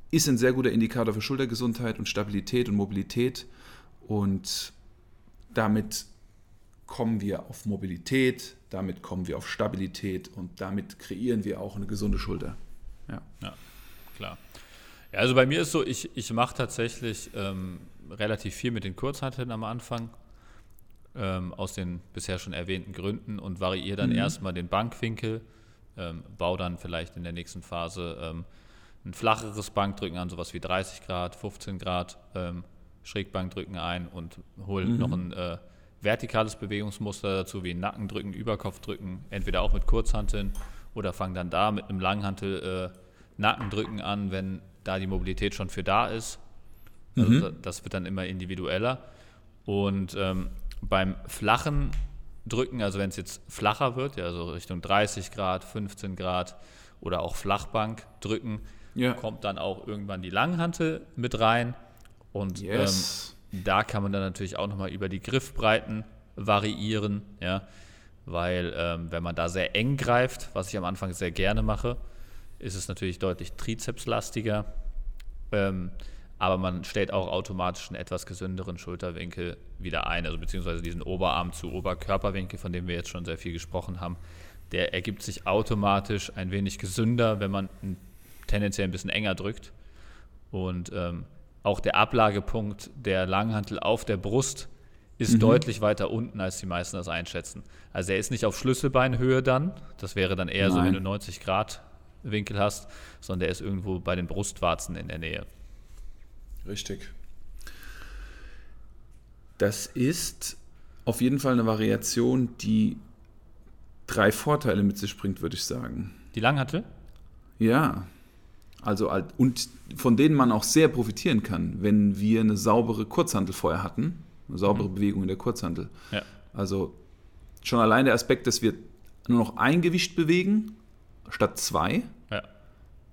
ist ein sehr guter Indikator für Schultergesundheit und Stabilität und Mobilität. Und damit kommen wir auf Mobilität, damit kommen wir auf Stabilität und damit kreieren wir auch eine gesunde Schulter. Ja, ja klar. Ja, also bei mir ist so, ich, ich mache tatsächlich ähm, relativ viel mit den Kurzhanteln am Anfang, ähm, aus den bisher schon erwähnten Gründen und variiere dann mhm. erstmal den Bankwinkel, ähm, baue dann vielleicht in der nächsten Phase ähm, ein flacheres Bankdrücken an, sowas wie 30 Grad, 15 Grad, ähm, Schrägbankdrücken ein und hole mhm. noch ein äh, vertikales Bewegungsmuster dazu, wie ein Nackendrücken, Überkopfdrücken, entweder auch mit Kurzhanteln oder fange dann da mit einem Langhantel äh, Nackendrücken an, wenn da die Mobilität schon für da ist. Also mhm. das wird dann immer individueller. Und ähm, beim flachen Drücken, also wenn es jetzt flacher wird, ja, also Richtung 30 Grad, 15 Grad oder auch Flachbank drücken, ja. kommt dann auch irgendwann die Langhantel mit rein. Und yes. ähm, da kann man dann natürlich auch nochmal über die Griffbreiten variieren, ja, weil ähm, wenn man da sehr eng greift, was ich am Anfang sehr gerne mache, ist es natürlich deutlich trizepslastiger. Ähm, aber man stellt auch automatisch einen etwas gesünderen Schulterwinkel wieder ein, also beziehungsweise diesen Oberarm zu Oberkörperwinkel, von dem wir jetzt schon sehr viel gesprochen haben, der ergibt sich automatisch ein wenig gesünder, wenn man tendenziell ein bisschen enger drückt. Und ähm, auch der Ablagepunkt der Langhantel auf der Brust ist mhm. deutlich weiter unten, als die meisten das einschätzen. Also er ist nicht auf Schlüsselbeinhöhe dann, das wäre dann eher Nein. so, wenn du 90 Grad Winkel hast, sondern der ist irgendwo bei den Brustwarzen in der Nähe. Richtig. Das ist auf jeden Fall eine Variation, die drei Vorteile mit sich bringt, würde ich sagen. Die Langhantel? Ja. Also und von denen man auch sehr profitieren kann, wenn wir eine saubere Kurzhantel vorher hatten, eine saubere mhm. Bewegung in der Kurzhantel. Ja. Also schon allein der Aspekt, dass wir nur noch ein Gewicht bewegen statt zwei, ja.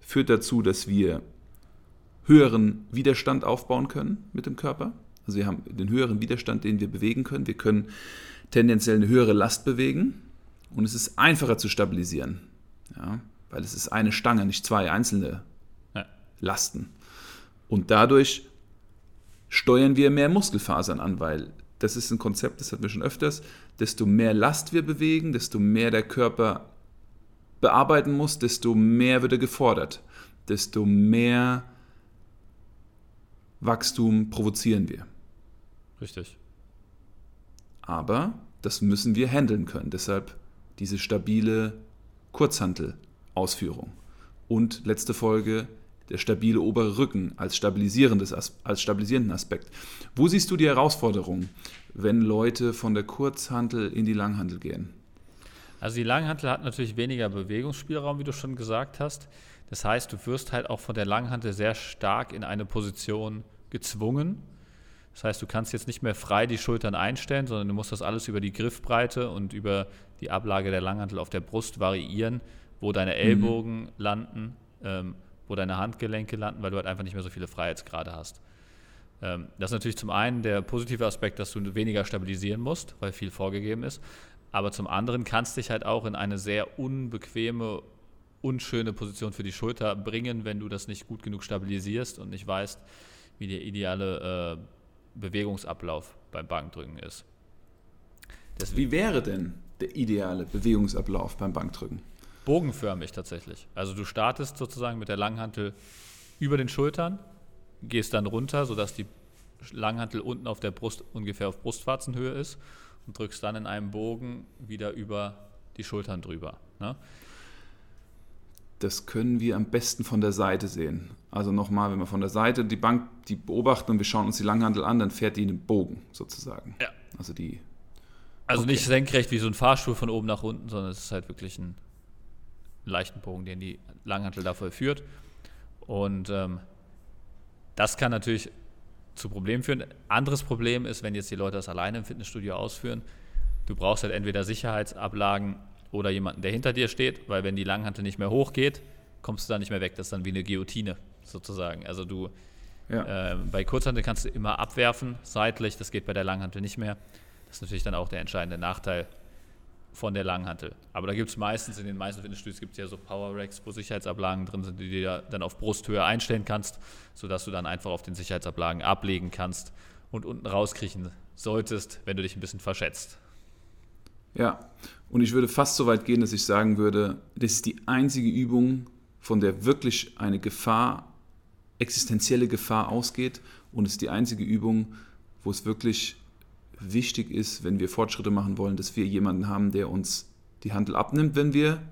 führt dazu, dass wir höheren Widerstand aufbauen können mit dem Körper. Also wir haben den höheren Widerstand, den wir bewegen können. Wir können tendenziell eine höhere Last bewegen und es ist einfacher zu stabilisieren, ja, weil es ist eine Stange, nicht zwei einzelne. Lasten. Und dadurch steuern wir mehr Muskelfasern an, weil das ist ein Konzept, das hatten wir schon öfters. Desto mehr Last wir bewegen, desto mehr der Körper bearbeiten muss, desto mehr wird er gefordert, desto mehr Wachstum provozieren wir. Richtig. Aber das müssen wir handeln können. Deshalb diese stabile Kurzhantel-Ausführung. Und letzte Folge, der stabile obere Rücken als, stabilisierendes, als stabilisierenden Aspekt. Wo siehst du die Herausforderung, wenn Leute von der Kurzhantel in die Langhantel gehen? Also die Langhantel hat natürlich weniger Bewegungsspielraum, wie du schon gesagt hast. Das heißt, du wirst halt auch von der Langhantel sehr stark in eine Position gezwungen. Das heißt, du kannst jetzt nicht mehr frei die Schultern einstellen, sondern du musst das alles über die Griffbreite und über die Ablage der Langhantel auf der Brust variieren, wo deine mhm. Ellbogen mhm. landen, ähm, wo deine Handgelenke landen, weil du halt einfach nicht mehr so viele Freiheitsgrade hast. Ähm, das ist natürlich zum einen der positive Aspekt, dass du weniger stabilisieren musst, weil viel vorgegeben ist. Aber zum anderen kannst dich halt auch in eine sehr unbequeme, unschöne Position für die Schulter bringen, wenn du das nicht gut genug stabilisierst und nicht weißt, wie der ideale äh, Bewegungsablauf beim Bankdrücken ist. Deswegen, wie wäre denn der ideale Bewegungsablauf beim Bankdrücken? Bogenförmig tatsächlich. Also du startest sozusagen mit der Langhantel über den Schultern, gehst dann runter, sodass die Langhantel unten auf der Brust ungefähr auf Brustwarzenhöhe ist und drückst dann in einem Bogen wieder über die Schultern drüber. Ne? Das können wir am besten von der Seite sehen. Also nochmal, wenn wir von der Seite die Bank die beobachten und wir schauen uns die Langhandel an, dann fährt die in den Bogen sozusagen. Ja. Also die. Also okay. nicht senkrecht wie so ein Fahrstuhl von oben nach unten, sondern es ist halt wirklich ein leichten Bogen, den die Langhantel da vollführt. Und ähm, das kann natürlich zu Problemen führen. Anderes Problem ist, wenn jetzt die Leute das alleine im Fitnessstudio ausführen, du brauchst halt entweder Sicherheitsablagen oder jemanden, der hinter dir steht, weil wenn die Langhantel nicht mehr hochgeht, kommst du da nicht mehr weg. Das ist dann wie eine Guillotine sozusagen. Also du ja. äh, bei Kurzhantel kannst du immer abwerfen, seitlich, das geht bei der Langhantel nicht mehr. Das ist natürlich dann auch der entscheidende Nachteil von der Langhantel. Aber da gibt es meistens, in den meisten Fitnessstudios gibt es ja so Power Racks, wo Sicherheitsablagen drin sind, die du dir dann auf Brusthöhe einstellen kannst, sodass du dann einfach auf den Sicherheitsablagen ablegen kannst und unten rauskriechen solltest, wenn du dich ein bisschen verschätzt. Ja, und ich würde fast so weit gehen, dass ich sagen würde, das ist die einzige Übung, von der wirklich eine Gefahr, existenzielle Gefahr ausgeht und es ist die einzige Übung, wo es wirklich wichtig ist, wenn wir Fortschritte machen wollen, dass wir jemanden haben, der uns die Handel abnimmt, wenn wir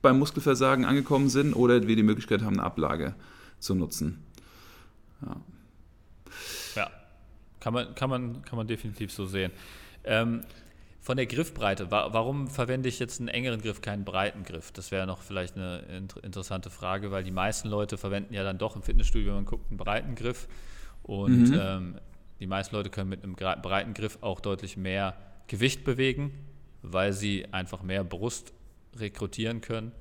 beim Muskelversagen angekommen sind oder wir die Möglichkeit haben, eine Ablage zu nutzen. Ja, ja. Kann, man, kann, man, kann man definitiv so sehen. Ähm, von der Griffbreite, warum verwende ich jetzt einen engeren Griff, keinen breiten Griff? Das wäre noch vielleicht eine interessante Frage, weil die meisten Leute verwenden ja dann doch im Fitnessstudio, wenn man guckt, einen breiten Griff. Und mhm. ähm, die meisten Leute können mit einem breiten Griff auch deutlich mehr Gewicht bewegen, weil sie einfach mehr Brust rekrutieren können.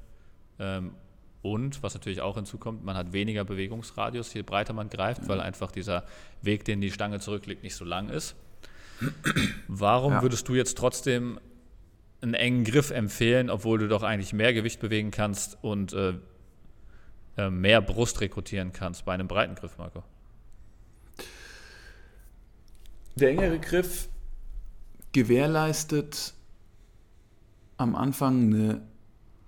Ähm, und was natürlich auch hinzukommt, man hat weniger Bewegungsradius, je breiter man greift, weil einfach dieser Weg, den die Stange zurücklegt, nicht so lang ist. Warum ja. würdest du jetzt trotzdem einen engen Griff empfehlen, obwohl du doch eigentlich mehr Gewicht bewegen kannst und äh, äh, mehr Brust rekrutieren kannst bei einem breiten Griff, Marco? Der engere Griff gewährleistet am Anfang eine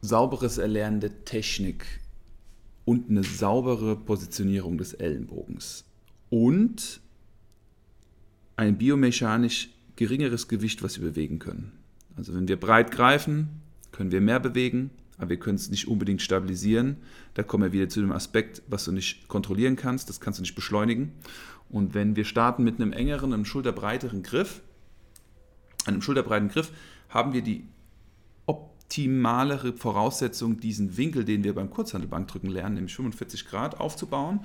sauberes Erlernen der Technik und eine saubere Positionierung des Ellenbogens. Und ein biomechanisch geringeres Gewicht, was wir bewegen können. Also wenn wir breit greifen, können wir mehr bewegen, aber wir können es nicht unbedingt stabilisieren. Da kommen wir wieder zu dem Aspekt, was du nicht kontrollieren kannst, das kannst du nicht beschleunigen. Und wenn wir starten mit einem engeren, einem schulterbreiteren Griff, einem schulterbreiten Griff, haben wir die optimalere Voraussetzung, diesen Winkel, den wir beim Kurzhandelbankdrücken lernen, nämlich 45 Grad, aufzubauen.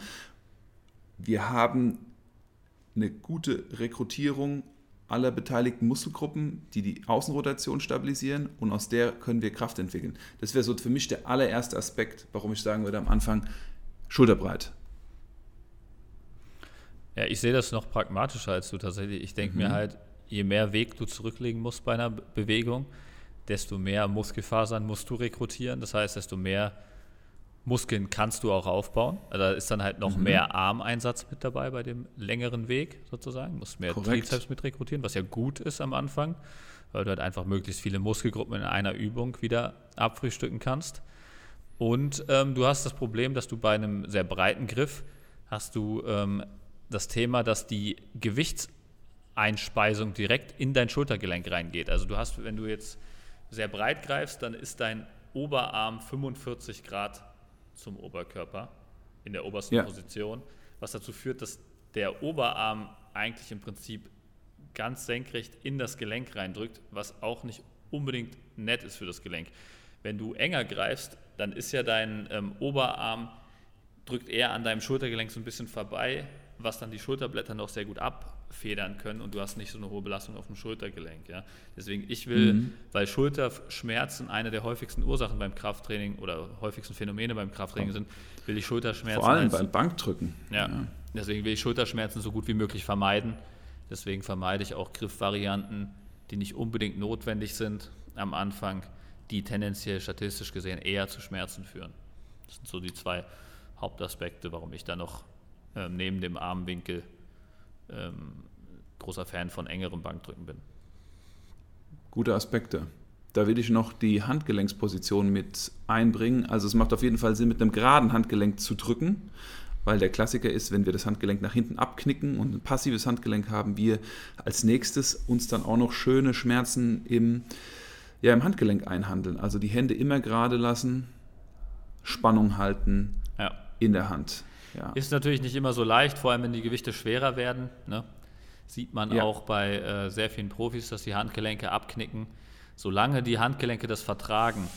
Wir haben eine gute Rekrutierung aller beteiligten Muskelgruppen, die die Außenrotation stabilisieren und aus der können wir Kraft entwickeln. Das wäre so für mich der allererste Aspekt, warum ich sagen würde am Anfang schulterbreit. Ja, ich sehe das noch pragmatischer als du tatsächlich. Ich denke mhm. mir halt, je mehr Weg du zurücklegen musst bei einer Bewegung, desto mehr Muskelfasern musst du rekrutieren. Das heißt, desto mehr Muskeln kannst du auch aufbauen. Also da ist dann halt noch mhm. mehr Armeinsatz mit dabei bei dem längeren Weg sozusagen. Du musst mehr Korrekt. Trizeps mit rekrutieren, was ja gut ist am Anfang, weil du halt einfach möglichst viele Muskelgruppen in einer Übung wieder abfrühstücken kannst. Und ähm, du hast das Problem, dass du bei einem sehr breiten Griff hast du ähm, das Thema, dass die Gewichtseinspeisung direkt in dein Schultergelenk reingeht. Also du hast, wenn du jetzt sehr breit greifst, dann ist dein Oberarm 45 Grad zum Oberkörper in der obersten ja. Position, was dazu führt, dass der Oberarm eigentlich im Prinzip ganz senkrecht in das Gelenk reindrückt, was auch nicht unbedingt nett ist für das Gelenk. Wenn du enger greifst, dann ist ja dein ähm, Oberarm drückt eher an deinem Schultergelenk so ein bisschen vorbei, was dann die Schulterblätter noch sehr gut ab federn können und du hast nicht so eine hohe Belastung auf dem Schultergelenk. Ja? Deswegen, ich will, mhm. weil Schulterschmerzen eine der häufigsten Ursachen beim Krafttraining oder häufigsten Phänomene beim Krafttraining sind, will ich Schulterschmerzen. Vor allem als, beim Bankdrücken. Ja, ja, deswegen will ich Schulterschmerzen so gut wie möglich vermeiden. Deswegen vermeide ich auch Griffvarianten, die nicht unbedingt notwendig sind am Anfang, die tendenziell statistisch gesehen eher zu Schmerzen führen. Das sind so die zwei Hauptaspekte, warum ich da noch ähm, neben dem Armwinkel ähm, großer Fan von engerem Bankdrücken bin. Gute Aspekte. Da will ich noch die Handgelenksposition mit einbringen. Also es macht auf jeden Fall Sinn, mit einem geraden Handgelenk zu drücken, weil der Klassiker ist, wenn wir das Handgelenk nach hinten abknicken und ein passives Handgelenk haben, wir als nächstes uns dann auch noch schöne Schmerzen im, ja, im Handgelenk einhandeln. Also die Hände immer gerade lassen, Spannung halten ja. in der Hand. Ja. Ist natürlich nicht immer so leicht, vor allem wenn die Gewichte schwerer werden. Ne? Sieht man ja. auch bei äh, sehr vielen Profis, dass die Handgelenke abknicken. Solange die Handgelenke das vertragen,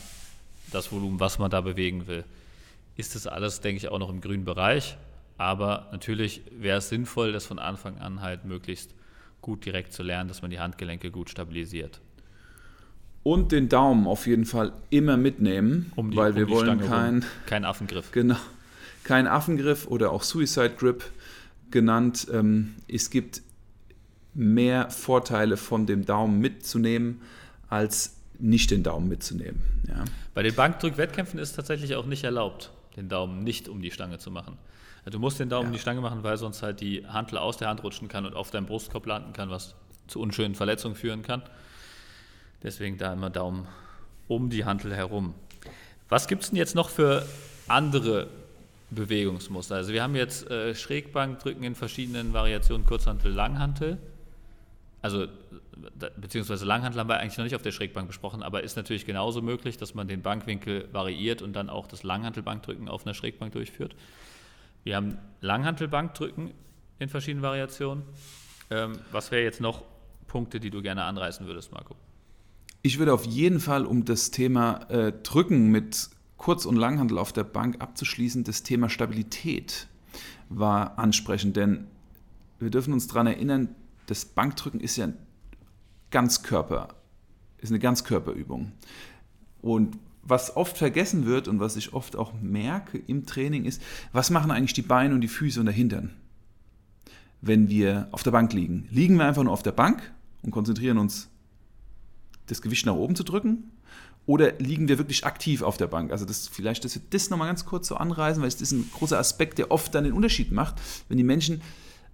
das Volumen, was man da bewegen will, ist das alles, denke ich, auch noch im grünen Bereich. Aber natürlich wäre es sinnvoll, das von Anfang an halt möglichst gut direkt zu lernen, dass man die Handgelenke gut stabilisiert. Und den Daumen auf jeden Fall immer mitnehmen, um die, weil um wir wollen keinen kein Affengriff. Genau, kein Affengriff oder auch Suicide Grip genannt. Ähm, es gibt mehr Vorteile von dem Daumen mitzunehmen, als nicht den Daumen mitzunehmen. Ja. Bei den Bankdrückwettkämpfen ist es tatsächlich auch nicht erlaubt, den Daumen nicht um die Stange zu machen. Du musst den Daumen ja. um die Stange machen, weil sonst halt die Hantel aus der Hand rutschen kann und auf deinem Brustkorb landen kann, was zu unschönen Verletzungen führen kann. Deswegen da immer Daumen um die Hantel herum. Was gibt es denn jetzt noch für andere Bewegungsmuster. Also wir haben jetzt äh, Schrägbankdrücken in verschiedenen Variationen, Kurzhantel, Langhantel. Also beziehungsweise Langhantel haben wir eigentlich noch nicht auf der Schrägbank besprochen, aber ist natürlich genauso möglich, dass man den Bankwinkel variiert und dann auch das Langhantelbankdrücken auf einer Schrägbank durchführt. Wir haben Langhantelbankdrücken in verschiedenen Variationen. Ähm, was wäre jetzt noch Punkte, die du gerne anreißen würdest, Marco? Ich würde auf jeden Fall, um das Thema äh, Drücken mit Kurz- und Langhandel auf der Bank abzuschließen, das Thema Stabilität war ansprechend, denn wir dürfen uns daran erinnern, das Bankdrücken ist ja ein Ganzkörper, ist eine Ganzkörperübung. Und was oft vergessen wird und was ich oft auch merke im Training ist, was machen eigentlich die Beine und die Füße und der Hintern, wenn wir auf der Bank liegen? Liegen wir einfach nur auf der Bank und konzentrieren uns, das Gewicht nach oben zu drücken? Oder liegen wir wirklich aktiv auf der Bank? Also das, vielleicht, dass wir das nochmal ganz kurz so anreißen, weil es ist ein großer Aspekt, der oft dann den Unterschied macht, wenn die Menschen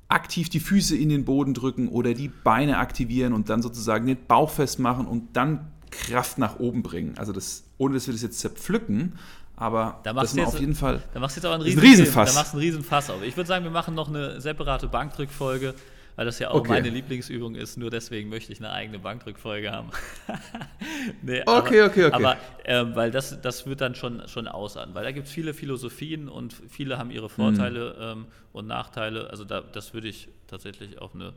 aktiv die Füße in den Boden drücken oder die Beine aktivieren und dann sozusagen den Bauch festmachen und dann Kraft nach oben bringen. Also das, ohne dass wir das jetzt zerpflücken, aber da machst das jetzt, auf jeden Fall. Da machst du jetzt aber einen riesen, Riesenfass. Da machst du einen Riesen auf. Ich würde sagen, wir machen noch eine separate Bankdrückfolge weil das ja auch okay. meine Lieblingsübung ist. Nur deswegen möchte ich eine eigene Bankdrückfolge haben. nee, okay, aber, okay, okay. Aber ähm, weil das, das wird dann schon, schon ausarten, weil da gibt es viele Philosophien und viele haben ihre Vorteile mhm. ähm, und Nachteile. Also da, das würde ich tatsächlich auf eine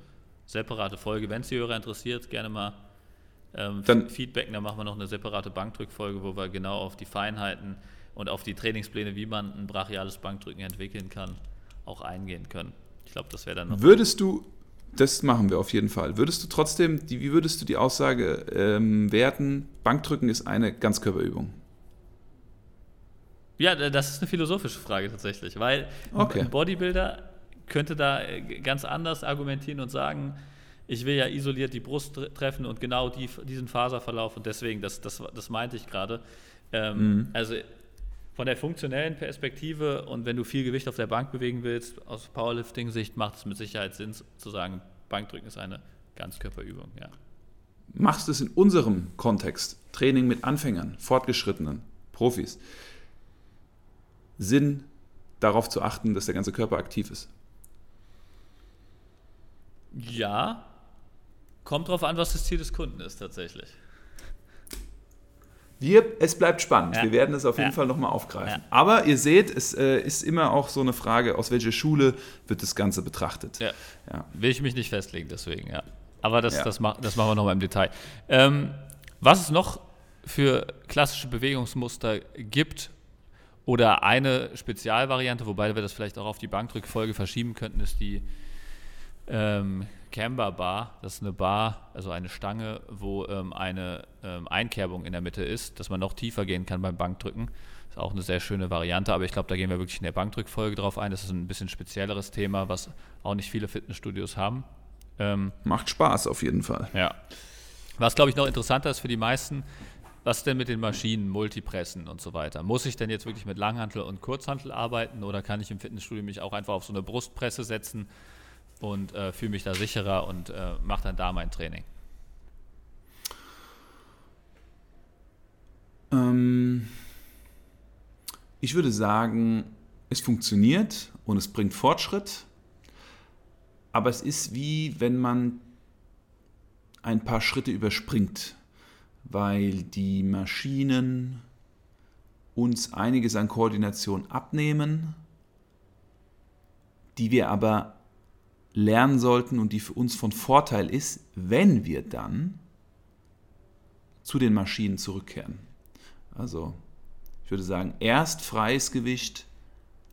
separate Folge, wenn es die Hörer interessiert, gerne mal ähm, dann, feedbacken. Dann machen wir noch eine separate Bankdrückfolge, wo wir genau auf die Feinheiten und auf die Trainingspläne, wie man ein brachiales Bankdrücken entwickeln kann, auch eingehen können. Ich glaube, das wäre dann noch. Würdest du, das machen wir auf jeden Fall. Würdest du trotzdem, die, wie würdest du die Aussage ähm, werten, Bankdrücken ist eine Ganzkörperübung? Ja, das ist eine philosophische Frage tatsächlich, weil okay. ein Bodybuilder könnte da äh, ganz anders argumentieren und sagen, ich will ja isoliert die Brust treffen und genau die, diesen Faserverlauf und deswegen, das, das, das meinte ich gerade. Ähm, mhm. Also von der funktionellen Perspektive und wenn du viel Gewicht auf der Bank bewegen willst, aus Powerlifting-Sicht macht es mit Sicherheit Sinn zu sagen, Bankdrücken ist eine Ganzkörperübung. Ja. Machst du es in unserem Kontext, Training mit Anfängern, Fortgeschrittenen, Profis, Sinn darauf zu achten, dass der ganze Körper aktiv ist? Ja, kommt darauf an, was das Ziel des Kunden ist tatsächlich. Wir, es bleibt spannend. Ja. Wir werden es auf jeden ja. Fall nochmal aufgreifen. Ja. Aber ihr seht, es äh, ist immer auch so eine Frage, aus welcher Schule wird das Ganze betrachtet. Ja. Will ich mich nicht festlegen, deswegen, ja. Aber das, das, mach, das machen wir nochmal im Detail. Ähm, was es noch für klassische Bewegungsmuster gibt oder eine Spezialvariante, wobei wir das vielleicht auch auf die Bankdrückfolge verschieben könnten, ist die ähm, Camber Bar. Das ist eine Bar, also eine Stange, wo ähm, eine ähm, Einkerbung in der Mitte ist, dass man noch tiefer gehen kann beim Bankdrücken. Ist auch eine sehr schöne Variante, aber ich glaube, da gehen wir wirklich in der Bankdrückfolge drauf ein. Das ist ein bisschen spezielleres Thema, was auch nicht viele Fitnessstudios haben. Ähm, Macht Spaß auf jeden Fall. Ja. Was, glaube ich, noch interessanter ist für die meisten, was denn mit den Maschinen, Multipressen und so weiter? Muss ich denn jetzt wirklich mit Langhantel und Kurzhantel arbeiten oder kann ich im Fitnessstudio mich auch einfach auf so eine Brustpresse setzen und äh, fühle mich da sicherer und äh, mache dann da mein Training? Ähm, ich würde sagen, es funktioniert und es bringt Fortschritt, aber es ist wie wenn man ein paar Schritte überspringt, weil die Maschinen uns einiges an Koordination abnehmen, die wir aber lernen sollten und die für uns von Vorteil ist, wenn wir dann zu den Maschinen zurückkehren. Also ich würde sagen, erst freies Gewicht,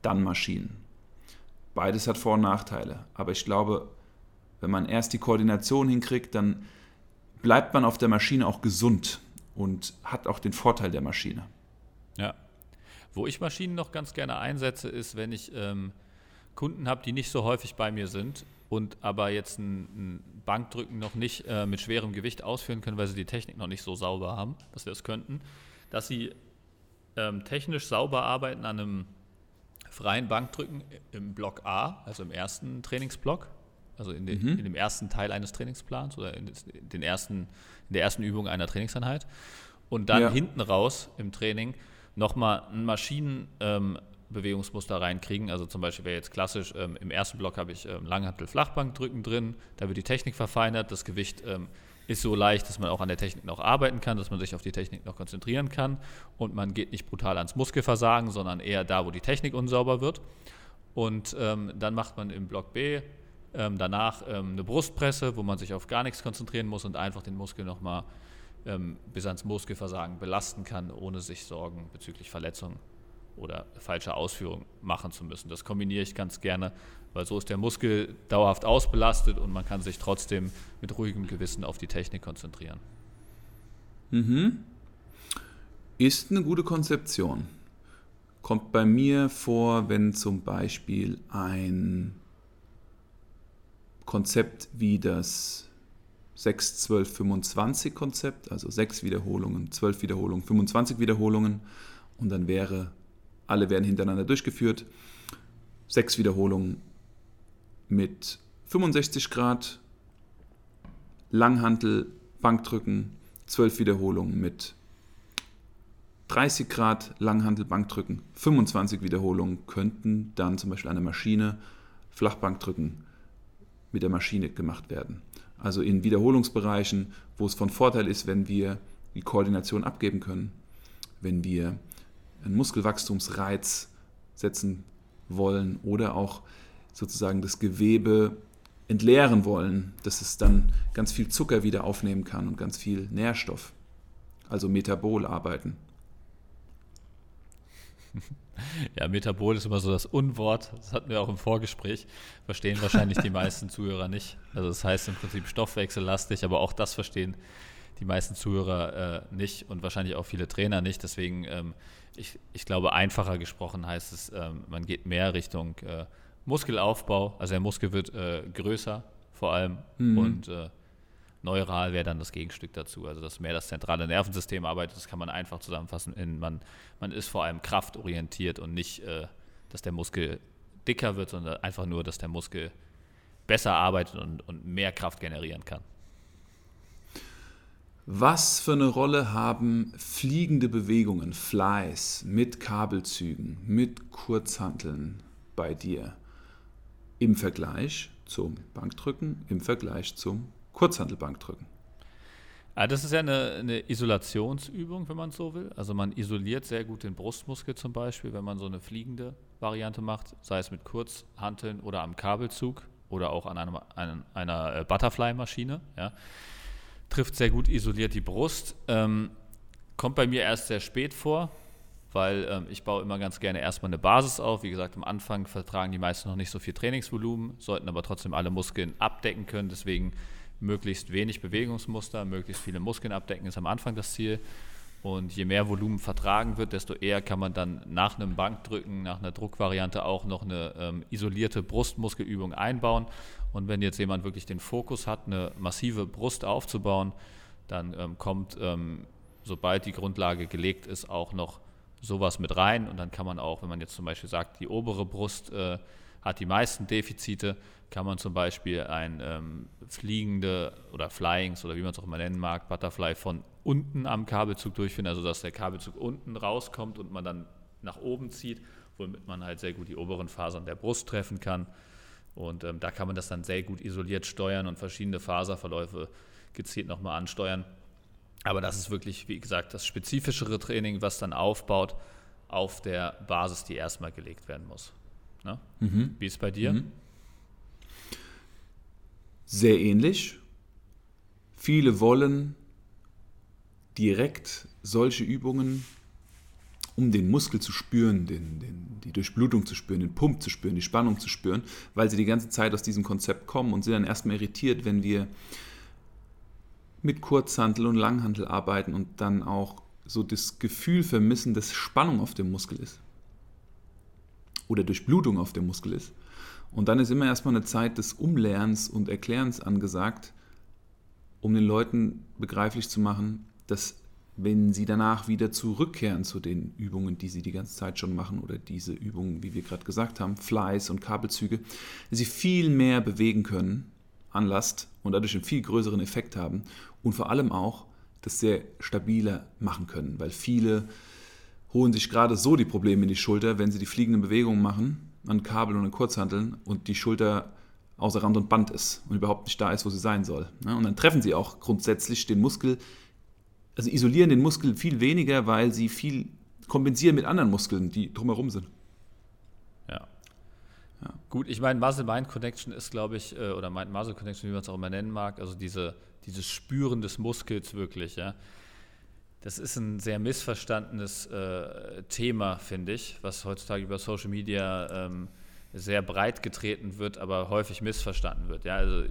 dann Maschinen. Beides hat Vor- und Nachteile. Aber ich glaube, wenn man erst die Koordination hinkriegt, dann bleibt man auf der Maschine auch gesund und hat auch den Vorteil der Maschine. Ja. Wo ich Maschinen noch ganz gerne einsetze, ist, wenn ich ähm, Kunden habe, die nicht so häufig bei mir sind und aber jetzt ein, ein Bankdrücken noch nicht äh, mit schwerem Gewicht ausführen können, weil sie die Technik noch nicht so sauber haben, dass sie das könnten, dass sie ähm, technisch sauber arbeiten an einem freien Bankdrücken im Block A, also im ersten Trainingsblock, also in, den, mhm. in dem ersten Teil eines Trainingsplans oder in, den ersten, in der ersten Übung einer Trainingseinheit. Und dann ja. hinten raus im Training nochmal ein Maschinen, ähm, Bewegungsmuster reinkriegen. Also zum Beispiel wäre jetzt klassisch, ähm, im ersten Block habe ich ähm, Langhantel-Flachbankdrücken drin, da wird die Technik verfeinert, das Gewicht ähm, ist so leicht, dass man auch an der Technik noch arbeiten kann, dass man sich auf die Technik noch konzentrieren kann und man geht nicht brutal ans Muskelversagen, sondern eher da, wo die Technik unsauber wird. Und ähm, dann macht man im Block B ähm, danach ähm, eine Brustpresse, wo man sich auf gar nichts konzentrieren muss und einfach den Muskel nochmal ähm, bis ans Muskelversagen belasten kann, ohne sich Sorgen bezüglich Verletzungen oder falscher Ausführung machen zu müssen. Das kombiniere ich ganz gerne, weil so ist der Muskel dauerhaft ausbelastet und man kann sich trotzdem mit ruhigem Gewissen auf die Technik konzentrieren. Mhm. Ist eine gute Konzeption kommt bei mir vor, wenn zum Beispiel ein Konzept wie das 6, 12, 25 Konzept, also 6 Wiederholungen, 12 Wiederholungen, 25 Wiederholungen und dann wäre, alle werden hintereinander durchgeführt, 6 Wiederholungen mit 65 Grad, Langhantel, Bankdrücken, 12 Wiederholungen mit 30 Grad Langhantel Bankdrücken, 25 Wiederholungen könnten dann zum Beispiel eine Maschine Flachbankdrücken mit der Maschine gemacht werden. Also in Wiederholungsbereichen, wo es von Vorteil ist, wenn wir die Koordination abgeben können, wenn wir einen Muskelwachstumsreiz setzen wollen oder auch sozusagen das Gewebe entleeren wollen, dass es dann ganz viel Zucker wieder aufnehmen kann und ganz viel Nährstoff, also Metabol arbeiten. Ja, Metabol ist immer so das Unwort. Das hatten wir auch im Vorgespräch. Verstehen wahrscheinlich die meisten Zuhörer nicht. Also das heißt im Prinzip stoffwechsellastig, aber auch das verstehen die meisten Zuhörer äh, nicht und wahrscheinlich auch viele Trainer nicht. Deswegen, ähm, ich, ich glaube, einfacher gesprochen heißt es, ähm, man geht mehr Richtung äh, Muskelaufbau. Also der Muskel wird äh, größer vor allem mhm. und äh, Neural wäre dann das Gegenstück dazu. Also dass mehr das zentrale Nervensystem arbeitet, das kann man einfach zusammenfassen. In, man, man ist vor allem kraftorientiert und nicht, äh, dass der Muskel dicker wird, sondern einfach nur, dass der Muskel besser arbeitet und, und mehr Kraft generieren kann. Was für eine Rolle haben fliegende Bewegungen, Flies, mit Kabelzügen, mit Kurzhanteln bei dir im Vergleich zum Bankdrücken, im Vergleich zum Kurzhantelbank drücken. Ja, das ist ja eine, eine, Isolationsübung, wenn man so will. Also man isoliert sehr gut den Brustmuskel zum Beispiel, wenn man so eine fliegende Variante macht, sei es mit Kurzhanteln oder am Kabelzug oder auch an, einem, einer äh, Butterfly-Maschine. Ja. Trifft sehr gut isoliert die Brust. Ähm, kommt bei mir erst sehr spät vor, weil ähm, ich baue immer ganz gerne erstmal eine Basis auf. Wie gesagt, am Anfang vertragen die meisten noch nicht so viel Trainingsvolumen, sollten aber trotzdem alle Muskeln abdecken können. Deswegen möglichst wenig Bewegungsmuster, möglichst viele Muskeln abdecken, ist am Anfang das Ziel. Und je mehr Volumen vertragen wird, desto eher kann man dann nach einem Bankdrücken, nach einer Druckvariante auch noch eine ähm, isolierte Brustmuskelübung einbauen. Und wenn jetzt jemand wirklich den Fokus hat, eine massive Brust aufzubauen, dann ähm, kommt, ähm, sobald die Grundlage gelegt ist, auch noch sowas mit rein. Und dann kann man auch, wenn man jetzt zum Beispiel sagt, die obere Brust äh, hat die meisten Defizite, kann man zum Beispiel ein ähm, fliegende oder Flyings oder wie man es auch immer nennen mag, Butterfly von unten am Kabelzug durchführen, also dass der Kabelzug unten rauskommt und man dann nach oben zieht, womit man halt sehr gut die oberen Fasern der Brust treffen kann. Und ähm, da kann man das dann sehr gut isoliert steuern und verschiedene Faserverläufe gezielt nochmal ansteuern. Aber das ist wirklich, wie gesagt, das spezifischere Training, was dann aufbaut auf der Basis, die erstmal gelegt werden muss. Ne? Mhm. Wie ist es bei dir? Mhm sehr ähnlich. Viele wollen direkt solche Übungen, um den Muskel zu spüren, den, den, die Durchblutung zu spüren, den Pump zu spüren, die Spannung zu spüren, weil sie die ganze Zeit aus diesem Konzept kommen und sind dann erstmal irritiert, wenn wir mit Kurzhantel und Langhantel arbeiten und dann auch so das Gefühl vermissen, dass Spannung auf dem Muskel ist oder Durchblutung auf dem Muskel ist. Und dann ist immer erstmal eine Zeit des Umlernens und Erklärens angesagt, um den Leuten begreiflich zu machen, dass wenn sie danach wieder zurückkehren zu den Übungen, die sie die ganze Zeit schon machen, oder diese Übungen, wie wir gerade gesagt haben, Flies und Kabelzüge, sie viel mehr bewegen können an Last und dadurch einen viel größeren Effekt haben und vor allem auch das sehr stabiler machen können, weil viele holen sich gerade so die Probleme in die Schulter, wenn sie die fliegenden Bewegungen machen an Kabel und an Kurzhanteln und die Schulter außer Rand und Band ist und überhaupt nicht da ist, wo sie sein soll. Und dann treffen sie auch grundsätzlich den Muskel, also isolieren den Muskel viel weniger, weil sie viel kompensieren mit anderen Muskeln, die drumherum sind. Ja. Ja. Gut, ich meine, Muscle-Mind-Connection ist, glaube ich, äh, oder Mind-Muscle-Connection, wie man es auch immer nennen mag, also diese, dieses Spüren des Muskels wirklich, ja. Das ist ein sehr missverstandenes äh, Thema, finde ich, was heutzutage über Social Media ähm, sehr breit getreten wird, aber häufig missverstanden wird. Ja, also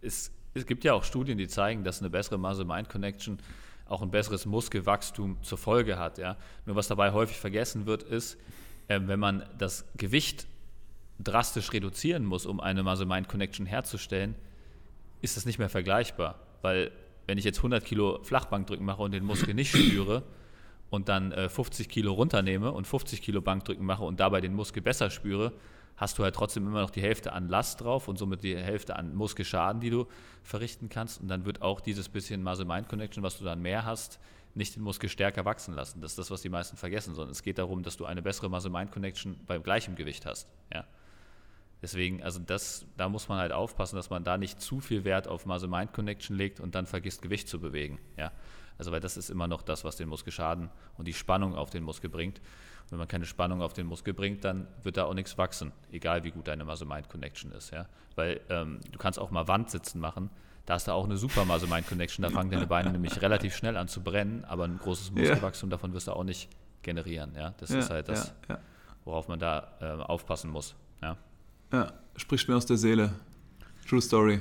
es, es gibt ja auch Studien, die zeigen, dass eine bessere Muscle-Mind-Connection auch ein besseres Muskelwachstum zur Folge hat. Ja. Nur was dabei häufig vergessen wird, ist, äh, wenn man das Gewicht drastisch reduzieren muss, um eine Muscle-Mind-Connection herzustellen, ist das nicht mehr vergleichbar. Weil wenn ich jetzt 100 Kilo Flachbankdrücken mache und den Muskel nicht spüre und dann äh, 50 Kilo runternehme und 50 Kilo Bankdrücken mache und dabei den Muskel besser spüre, hast du halt trotzdem immer noch die Hälfte an Last drauf und somit die Hälfte an Muskelschaden, die du verrichten kannst. Und dann wird auch dieses bisschen Muscle-Mind-Connection, was du dann mehr hast, nicht den Muskel stärker wachsen lassen. Das ist das, was die meisten vergessen, sondern es geht darum, dass du eine bessere Muscle-Mind-Connection beim gleichen Gewicht hast. Ja. Deswegen, also das, da muss man halt aufpassen, dass man da nicht zu viel Wert auf Muscle-Mind-Connection legt und dann vergisst, Gewicht zu bewegen. Ja. Also weil das ist immer noch das, was den Muskel schaden und die Spannung auf den Muskel bringt. Wenn man keine Spannung auf den Muskel bringt, dann wird da auch nichts wachsen, egal wie gut deine Muscle-Mind-Connection ist. Ja. Weil ähm, du kannst auch mal Wandsitzen machen, da hast du auch eine super Muscle-Mind-Connection, da fangen deine Beine nämlich relativ schnell an zu brennen, aber ein großes Muskelwachstum davon wirst du auch nicht generieren. Ja. Das ja, ist halt das, ja, worauf man da äh, aufpassen muss. Ja. Ja, spricht mir aus der Seele. True Story.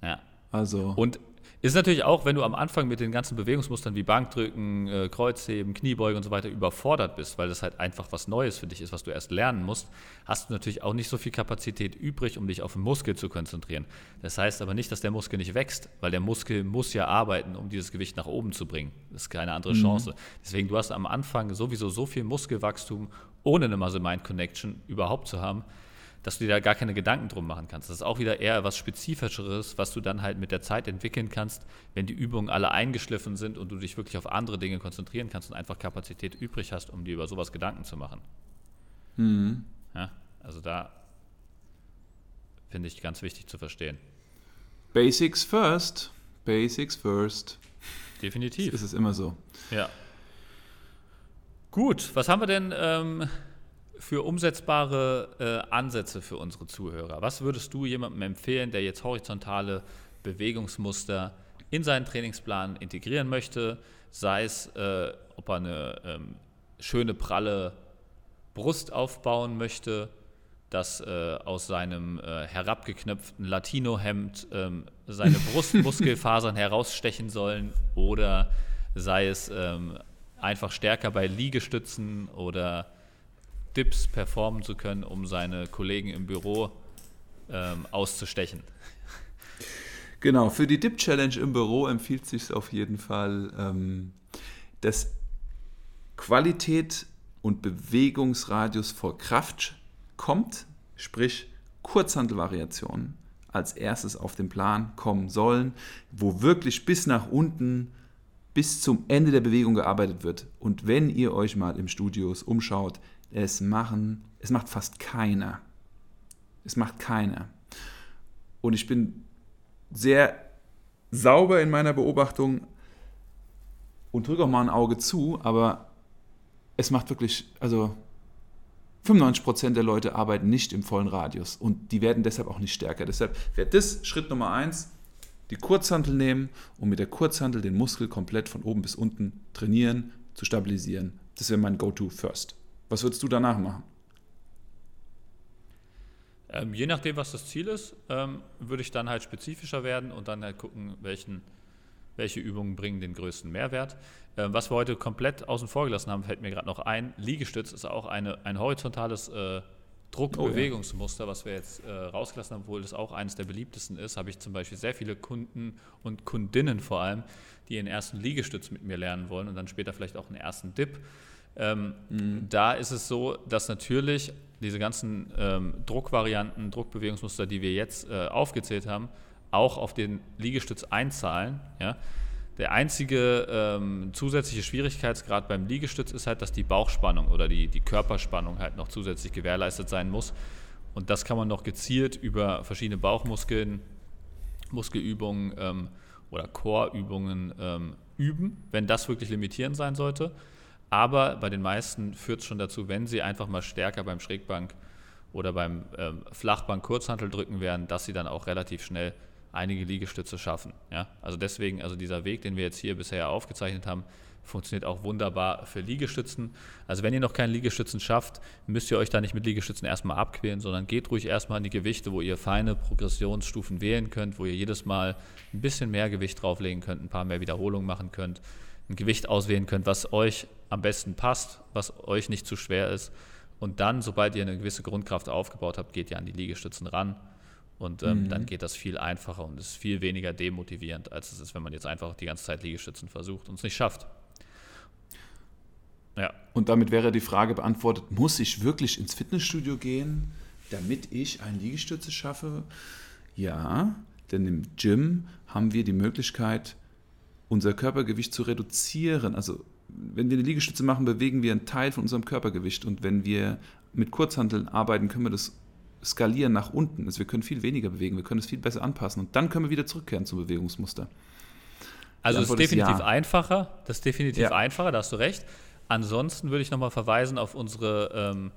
Ja. Also. Und ist natürlich auch, wenn du am Anfang mit den ganzen Bewegungsmustern wie Bankdrücken, äh, Kreuzheben, Kniebeugen und so weiter überfordert bist, weil das halt einfach was Neues für dich ist, was du erst lernen musst, hast du natürlich auch nicht so viel Kapazität übrig, um dich auf den Muskel zu konzentrieren. Das heißt aber nicht, dass der Muskel nicht wächst, weil der Muskel muss ja arbeiten, um dieses Gewicht nach oben zu bringen. Das ist keine andere mhm. Chance. Deswegen, du hast am Anfang sowieso so viel Muskelwachstum, ohne eine Muscle-Mind-Connection überhaupt zu haben, dass du dir da gar keine Gedanken drum machen kannst. Das ist auch wieder eher was Spezifischeres, was du dann halt mit der Zeit entwickeln kannst, wenn die Übungen alle eingeschliffen sind und du dich wirklich auf andere Dinge konzentrieren kannst und einfach Kapazität übrig hast, um dir über sowas Gedanken zu machen. Mhm. Ja, also da finde ich ganz wichtig zu verstehen. Basics first. Basics first. Definitiv. Das ist es immer so. Ja. Gut, was haben wir denn ähm, für umsetzbare äh, Ansätze für unsere Zuhörer? Was würdest du jemandem empfehlen, der jetzt horizontale Bewegungsmuster in seinen Trainingsplan integrieren möchte? Sei es, äh, ob er eine ähm, schöne, pralle Brust aufbauen möchte, dass äh, aus seinem äh, herabgeknöpften Latino-Hemd ähm, seine Brustmuskelfasern herausstechen sollen oder sei es ähm, einfach stärker bei Liegestützen oder Dips performen zu können, um seine Kollegen im Büro ähm, auszustechen. Genau, für die Dip-Challenge im Büro empfiehlt sich auf jeden Fall, ähm, dass Qualität und Bewegungsradius vor Kraft kommt, sprich Kurzhantelvariationen als erstes auf den Plan kommen sollen, wo wirklich bis nach unten, bis zum Ende der Bewegung gearbeitet wird. Und wenn ihr euch mal im Studios umschaut, es machen, es macht fast keiner. Es macht keiner. Und ich bin sehr sauber in meiner Beobachtung und drücke auch mal ein Auge zu, aber es macht wirklich, also 95% der Leute arbeiten nicht im vollen Radius und die werden deshalb auch nicht stärker. Deshalb wäre das Schritt Nummer eins, die Kurzhantel nehmen und mit der Kurzhantel den Muskel komplett von oben bis unten trainieren, zu stabilisieren. Das wäre mein Go-To first. Was würdest du danach machen? Ähm, je nachdem, was das Ziel ist, ähm, würde ich dann halt spezifischer werden und dann halt gucken, welchen, welche Übungen bringen den größten Mehrwert. Ähm, was wir heute komplett außen vor gelassen haben, fällt mir gerade noch ein. Liegestütz ist auch eine, ein horizontales äh, Druckbewegungsmuster, oh, ja. was wir jetzt äh, rausgelassen haben, obwohl das auch eines der beliebtesten ist, habe ich zum Beispiel sehr viele Kunden und Kundinnen vor allem, die ihren ersten Liegestütz mit mir lernen wollen und dann später vielleicht auch einen ersten Dip. Ähm, mhm. Da ist es so, dass natürlich diese ganzen ähm, Druckvarianten, Druckbewegungsmuster, die wir jetzt äh, aufgezählt haben, auch auf den Liegestütz einzahlen. Ja? Der einzige ähm, zusätzliche Schwierigkeitsgrad beim Liegestütz ist halt, dass die Bauchspannung oder die, die Körperspannung halt noch zusätzlich gewährleistet sein muss. Und das kann man noch gezielt über verschiedene Bauchmuskeln, Muskelübungen ähm, oder Core-Übungen ähm, üben, wenn das wirklich limitierend sein sollte. Aber bei den meisten führt es schon dazu, wenn sie einfach mal stärker beim Schrägbank oder beim ähm, Flachbank Kurzhantel drücken werden, dass sie dann auch relativ schnell einige Liegestütze schaffen. Ja? Also deswegen, also dieser Weg, den wir jetzt hier bisher aufgezeichnet haben, funktioniert auch wunderbar für Liegestützen. Also wenn ihr noch keinen Liegestützen schafft, müsst ihr euch da nicht mit Liegestützen erstmal abquälen, sondern geht ruhig erstmal an die Gewichte, wo ihr feine Progressionsstufen wählen könnt, wo ihr jedes Mal ein bisschen mehr Gewicht drauflegen könnt, ein paar mehr Wiederholungen machen könnt, ein Gewicht auswählen könnt, was euch am besten passt, was euch nicht zu schwer ist. Und dann, sobald ihr eine gewisse Grundkraft aufgebaut habt, geht ihr an die Liegestützen ran. Und ähm, mhm. dann geht das viel einfacher und ist viel weniger demotivierend, als es ist, wenn man jetzt einfach die ganze Zeit Liegestützen versucht und es nicht schafft. Ja. Und damit wäre die Frage beantwortet, muss ich wirklich ins Fitnessstudio gehen, damit ich einen Liegestütze schaffe? Ja, denn im Gym haben wir die Möglichkeit, unser Körpergewicht zu reduzieren. Also wenn wir eine Liegestütze machen, bewegen wir einen Teil von unserem Körpergewicht. Und wenn wir mit Kurzhanteln arbeiten, können wir das skalieren nach unten. Also wir können viel weniger bewegen, wir können es viel besser anpassen und dann können wir wieder zurückkehren zum Bewegungsmuster. Also es ist definitiv ja. einfacher, das ist definitiv ja. einfacher, da hast du recht. Ansonsten würde ich nochmal verweisen auf unsere ähm,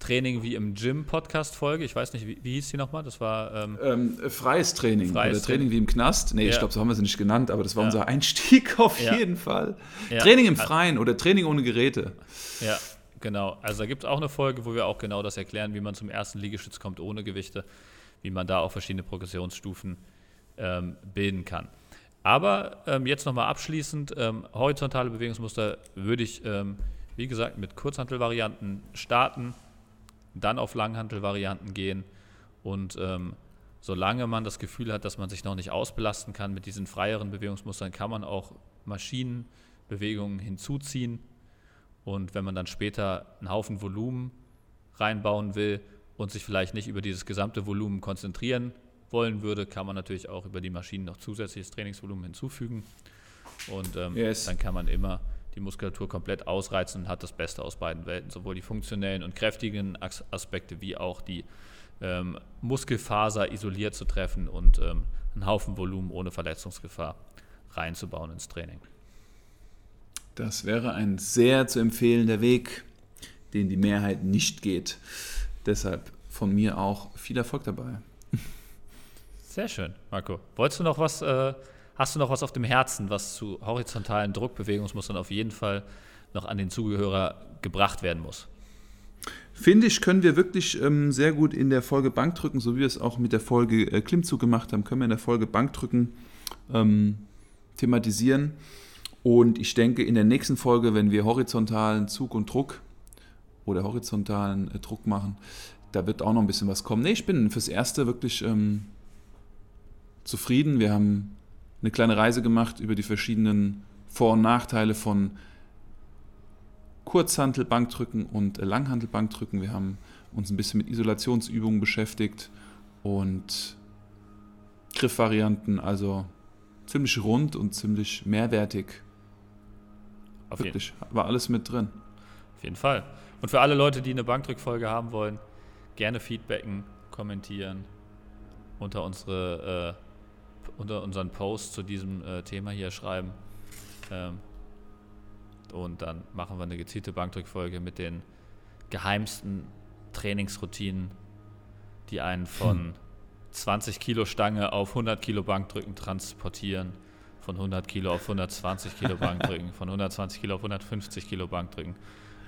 Training wie im Gym Podcast-Folge. Ich weiß nicht, wie, wie hieß die nochmal? Das war ähm, ähm, freies Training freies oder Training wie im Knast. Nee, ja. ich glaube, so haben wir sie nicht genannt, aber das war unser Einstieg auf jeden Fall. Training im Freien oder Training ohne Geräte. Ja, Genau, also da gibt es auch eine Folge, wo wir auch genau das erklären, wie man zum ersten Liegestütz kommt ohne Gewichte, wie man da auch verschiedene Progressionsstufen ähm, bilden kann. Aber ähm, jetzt nochmal abschließend, ähm, horizontale Bewegungsmuster würde ich, ähm, wie gesagt, mit Kurzhantelvarianten starten, dann auf Langhantelvarianten gehen und ähm, solange man das Gefühl hat, dass man sich noch nicht ausbelasten kann mit diesen freieren Bewegungsmustern, kann man auch Maschinenbewegungen hinzuziehen und wenn man dann später einen Haufen Volumen reinbauen will und sich vielleicht nicht über dieses gesamte Volumen konzentrieren wollen würde, kann man natürlich auch über die Maschinen noch zusätzliches Trainingsvolumen hinzufügen. Und ähm, yes. dann kann man immer die Muskulatur komplett ausreizen und hat das Beste aus beiden Welten, sowohl die funktionellen und kräftigen Aspekte wie auch die ähm, Muskelfaser isoliert zu treffen und ähm, einen Haufen Volumen ohne Verletzungsgefahr reinzubauen ins Training. Das wäre ein sehr zu empfehlender Weg, den die Mehrheit nicht geht. Deshalb von mir auch viel Erfolg dabei. Sehr schön, Marco. Wolltest du noch was, äh, hast du noch was auf dem Herzen, was zu horizontalen Druckbewegungsmustern auf jeden Fall noch an den Zugehörer gebracht werden muss? Finde ich, können wir wirklich ähm, sehr gut in der Folge Bankdrücken, so wie wir es auch mit der Folge äh, Klimmzug gemacht haben, können wir in der Folge Bankdrücken ähm, thematisieren. Und ich denke, in der nächsten Folge, wenn wir horizontalen Zug und Druck oder horizontalen äh, Druck machen, da wird auch noch ein bisschen was kommen. Nee, ich bin fürs Erste wirklich ähm, zufrieden. Wir haben eine kleine Reise gemacht über die verschiedenen Vor- und Nachteile von Kurzhantelbankdrücken und Langhantelbankdrücken. Wir haben uns ein bisschen mit Isolationsübungen beschäftigt und Griffvarianten, also ziemlich rund und ziemlich mehrwertig auf Wirklich, war alles mit drin. Auf jeden Fall. Und für alle Leute, die eine Bankdrückfolge haben wollen, gerne feedbacken, kommentieren unter unsere äh, unter unseren Post zu diesem äh, Thema hier schreiben. Ähm, und dann machen wir eine gezielte Bankdrückfolge mit den geheimsten Trainingsroutinen, die einen von hm. 20 Kilo Stange auf 100 Kilo Bankdrücken transportieren von 100 Kilo auf 120 Kilo Bankdrücken, von 120 Kilo auf 150 Kilo Bankdrücken,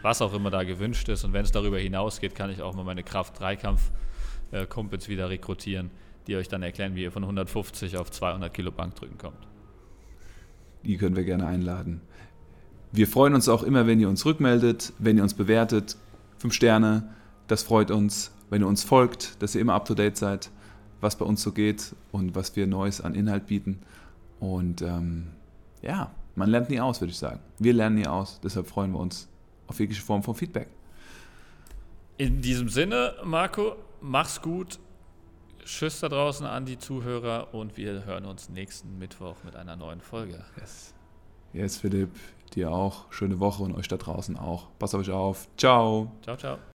was auch immer da gewünscht ist. Und wenn es darüber hinausgeht, kann ich auch mal meine Kraft-Dreikampf-Kumpels wieder rekrutieren, die euch dann erklären, wie ihr von 150 auf 200 Kilo Bankdrücken kommt. Die können wir gerne einladen. Wir freuen uns auch immer, wenn ihr uns rückmeldet, wenn ihr uns bewertet. Fünf Sterne, das freut uns. Wenn ihr uns folgt, dass ihr immer up to date seid, was bei uns so geht und was wir Neues an Inhalt bieten. Und ähm, ja, man lernt nie aus, würde ich sagen. Wir lernen nie aus, deshalb freuen wir uns auf jegliche Form von Feedback. In diesem Sinne, Marco, mach's gut. Tschüss da draußen an die Zuhörer und wir hören uns nächsten Mittwoch mit einer neuen Folge. Yes. Yes, Philipp, dir auch. Schöne Woche und euch da draußen auch. Passt auf euch auf. Ciao. Ciao, ciao.